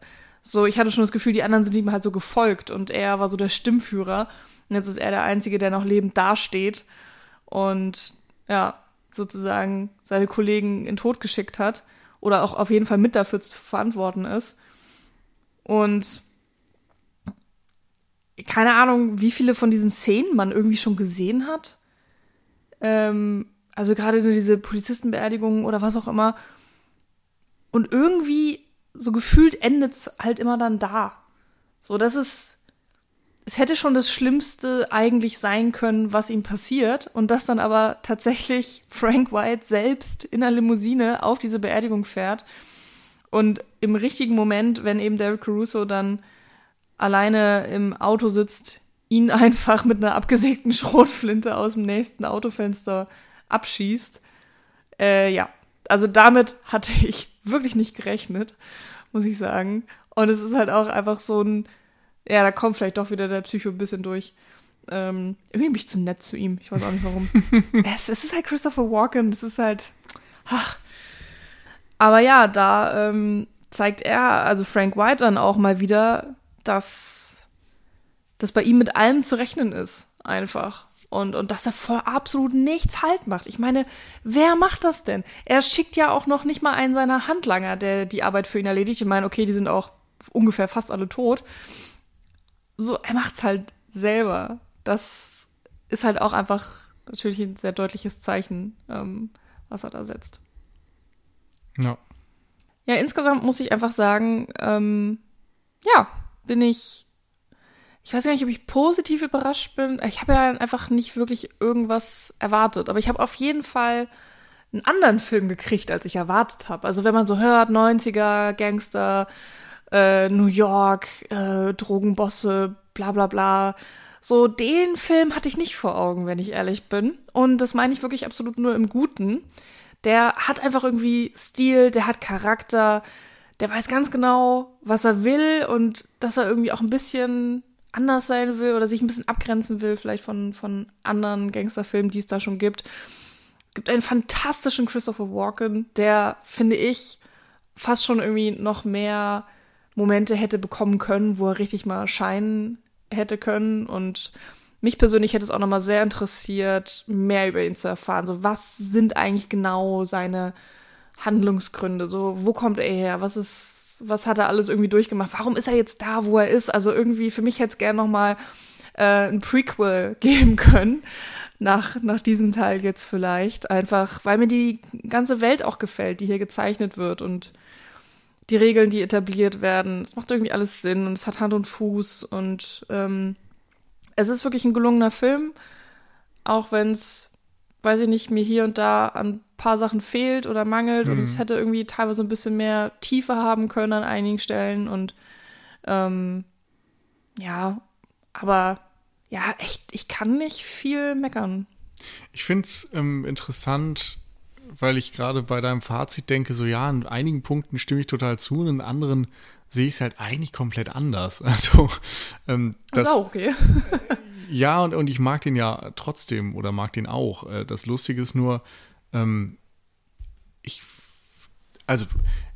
So, ich hatte schon das Gefühl, die anderen sind ihm halt so gefolgt und er war so der Stimmführer. Und jetzt ist er der Einzige, der noch lebend dasteht und ja, sozusagen seine Kollegen in Tod geschickt hat oder auch auf jeden Fall mit dafür zu verantworten ist. Und keine Ahnung, wie viele von diesen Szenen man irgendwie schon gesehen hat. Ähm, also gerade diese Polizistenbeerdigungen oder was auch immer. Und irgendwie so gefühlt endet es halt immer dann da. So, das ist. Es hätte schon das Schlimmste eigentlich sein können, was ihm passiert. Und dass dann aber tatsächlich Frank White selbst in der Limousine auf diese Beerdigung fährt. Und im richtigen Moment, wenn eben Derek Caruso dann alleine im Auto sitzt, ihn einfach mit einer abgesägten Schrotflinte aus dem nächsten Autofenster abschießt. Äh, ja, also damit hatte ich wirklich nicht gerechnet, muss ich sagen. Und es ist halt auch einfach so ein, ja, da kommt vielleicht doch wieder der Psycho ein bisschen durch. Ähm, irgendwie bin ich zu nett zu ihm. Ich weiß auch nicht warum. es, es, ist halt Christopher Walken. Das ist halt. Ach. Aber ja, da ähm, zeigt er, also Frank White dann auch mal wieder, dass, dass bei ihm mit allem zu rechnen ist. Einfach. Und, und dass er vor absolut nichts Halt macht. Ich meine, wer macht das denn? Er schickt ja auch noch nicht mal einen seiner Handlanger, der die Arbeit für ihn erledigt. Ich meine, okay, die sind auch ungefähr fast alle tot. So, er macht's halt selber. Das ist halt auch einfach natürlich ein sehr deutliches Zeichen, ähm, was er da setzt. Ja. Ja, insgesamt muss ich einfach sagen, ähm, ja, bin ich ich weiß gar nicht, ob ich positiv überrascht bin. Ich habe ja einfach nicht wirklich irgendwas erwartet, aber ich habe auf jeden Fall einen anderen Film gekriegt, als ich erwartet habe. Also wenn man so hört, 90er, Gangster, äh, New York, äh, Drogenbosse, bla bla bla. So, den Film hatte ich nicht vor Augen, wenn ich ehrlich bin. Und das meine ich wirklich absolut nur im Guten. Der hat einfach irgendwie Stil, der hat Charakter, der weiß ganz genau, was er will und dass er irgendwie auch ein bisschen anders sein will oder sich ein bisschen abgrenzen will, vielleicht von, von anderen Gangsterfilmen, die es da schon gibt. Es gibt einen fantastischen Christopher Walken, der, finde ich, fast schon irgendwie noch mehr Momente hätte bekommen können, wo er richtig mal scheinen hätte können. Und mich persönlich hätte es auch nochmal sehr interessiert, mehr über ihn zu erfahren. So, was sind eigentlich genau seine Handlungsgründe? So, wo kommt er her? Was ist was hat er alles irgendwie durchgemacht? Warum ist er jetzt da, wo er ist? Also irgendwie, für mich hätte es gerne nochmal äh, ein Prequel geben können. Nach, nach diesem Teil jetzt vielleicht. Einfach, weil mir die ganze Welt auch gefällt, die hier gezeichnet wird und die Regeln, die etabliert werden. Es macht irgendwie alles Sinn und es hat Hand und Fuß und ähm, es ist wirklich ein gelungener Film, auch wenn es weiß ich nicht, mir hier und da an ein paar Sachen fehlt oder mangelt. Mhm. Und es hätte irgendwie teilweise ein bisschen mehr Tiefe haben können an einigen Stellen. Und ähm, ja, aber ja, echt, ich kann nicht viel meckern. Ich finde es ähm, interessant, weil ich gerade bei deinem Fazit denke, so ja, in einigen Punkten stimme ich total zu und in anderen sehe ich es halt eigentlich komplett anders. Also ähm, das, ist auch okay. Ja, und, und ich mag den ja trotzdem oder mag den auch. Äh, das Lustige ist nur, ähm, ich, also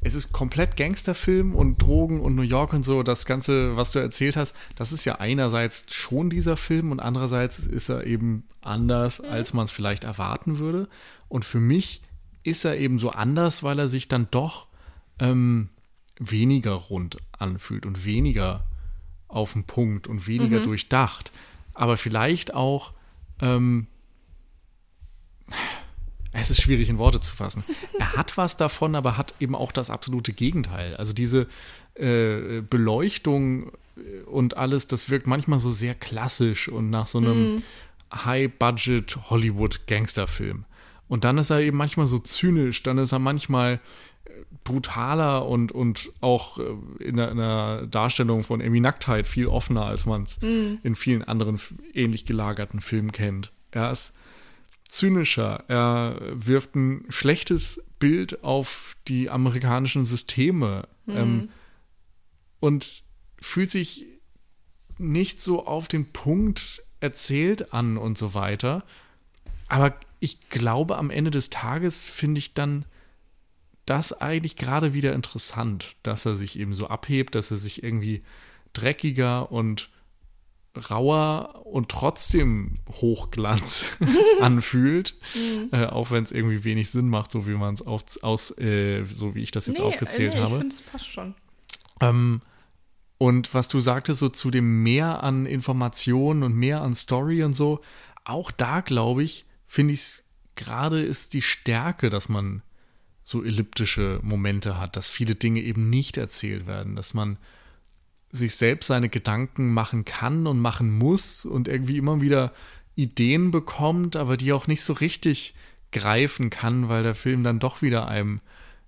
es ist komplett Gangsterfilm und Drogen und New York und so, das Ganze, was du erzählt hast, das ist ja einerseits schon dieser Film und andererseits ist er eben anders, mhm. als man es vielleicht erwarten würde. Und für mich ist er eben so anders, weil er sich dann doch ähm, weniger rund anfühlt und weniger auf den Punkt und weniger mhm. durchdacht aber vielleicht auch, ähm, es ist schwierig in Worte zu fassen. Er hat was davon, aber hat eben auch das absolute Gegenteil. Also diese äh, Beleuchtung und alles, das wirkt manchmal so sehr klassisch und nach so einem mm. High-Budget Hollywood-Gangsterfilm. Und dann ist er eben manchmal so zynisch, dann ist er manchmal brutaler und, und auch äh, in der, in der Darstellung von Emmy Nacktheit viel offener, als man es mm. in vielen anderen ähnlich gelagerten Filmen kennt. Er ist zynischer, er wirft ein schlechtes Bild auf die amerikanischen Systeme mm. ähm, und fühlt sich nicht so auf den Punkt erzählt an und so weiter. Aber ich glaube, am Ende des Tages finde ich dann das eigentlich gerade wieder interessant, dass er sich eben so abhebt, dass er sich irgendwie dreckiger und rauer und trotzdem Hochglanz anfühlt, mhm. äh, auch wenn es irgendwie wenig Sinn macht, so wie man es aus, äh, so wie ich das jetzt nee, aufgezählt nee, habe. Ich finde, es passt schon. Ähm, und was du sagtest, so zu dem Mehr an Informationen und mehr an Story und so, auch da glaube ich, finde ich es gerade ist die Stärke, dass man so elliptische Momente hat, dass viele Dinge eben nicht erzählt werden, dass man sich selbst seine Gedanken machen kann und machen muss und irgendwie immer wieder Ideen bekommt, aber die auch nicht so richtig greifen kann, weil der Film dann doch wieder einem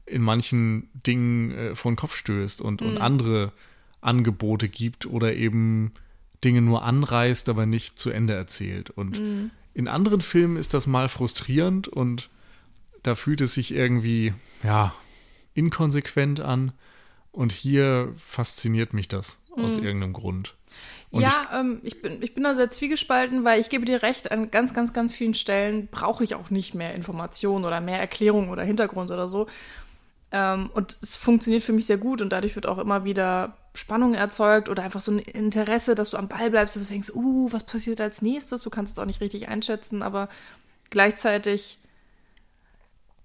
in manchen Dingen äh, vor den Kopf stößt und, mhm. und andere Angebote gibt oder eben Dinge nur anreißt, aber nicht zu Ende erzählt. Und mhm. in anderen Filmen ist das mal frustrierend und da fühlt es sich irgendwie, ja, inkonsequent an. Und hier fasziniert mich das mhm. aus irgendeinem Grund. Und ja, ich, ähm, ich, bin, ich bin da sehr zwiegespalten, weil ich gebe dir recht, an ganz, ganz, ganz vielen Stellen brauche ich auch nicht mehr Informationen oder mehr Erklärung oder Hintergrund oder so. Ähm, und es funktioniert für mich sehr gut und dadurch wird auch immer wieder Spannung erzeugt oder einfach so ein Interesse, dass du am Ball bleibst, dass du denkst, uh, was passiert als nächstes? Du kannst es auch nicht richtig einschätzen, aber gleichzeitig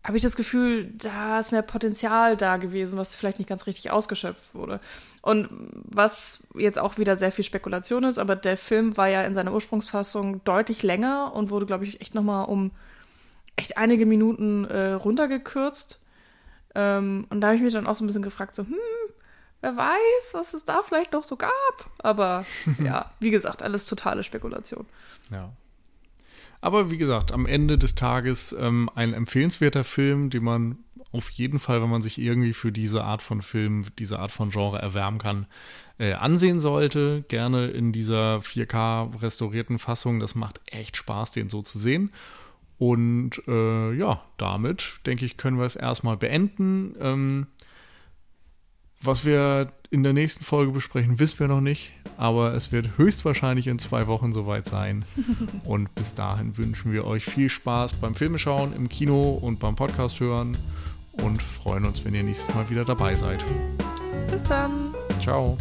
habe ich das Gefühl, da ist mehr Potenzial da gewesen, was vielleicht nicht ganz richtig ausgeschöpft wurde. Und was jetzt auch wieder sehr viel Spekulation ist, aber der Film war ja in seiner Ursprungsfassung deutlich länger und wurde, glaube ich, echt nochmal um echt einige Minuten äh, runtergekürzt. Ähm, und da habe ich mich dann auch so ein bisschen gefragt, so, hm, wer weiß, was es da vielleicht noch so gab. Aber ja, wie gesagt, alles totale Spekulation. Ja. Aber wie gesagt, am Ende des Tages ähm, ein empfehlenswerter Film, den man auf jeden Fall, wenn man sich irgendwie für diese Art von Film, diese Art von Genre erwärmen kann, äh, ansehen sollte. Gerne in dieser 4K restaurierten Fassung. Das macht echt Spaß, den so zu sehen. Und äh, ja, damit denke ich, können wir es erstmal beenden. Ähm, was wir in der nächsten Folge besprechen, wissen wir noch nicht, aber es wird höchstwahrscheinlich in zwei Wochen soweit sein. Und bis dahin wünschen wir euch viel Spaß beim Filmeschauen, im Kino und beim Podcast hören und freuen uns, wenn ihr nächstes Mal wieder dabei seid. Bis dann. Ciao.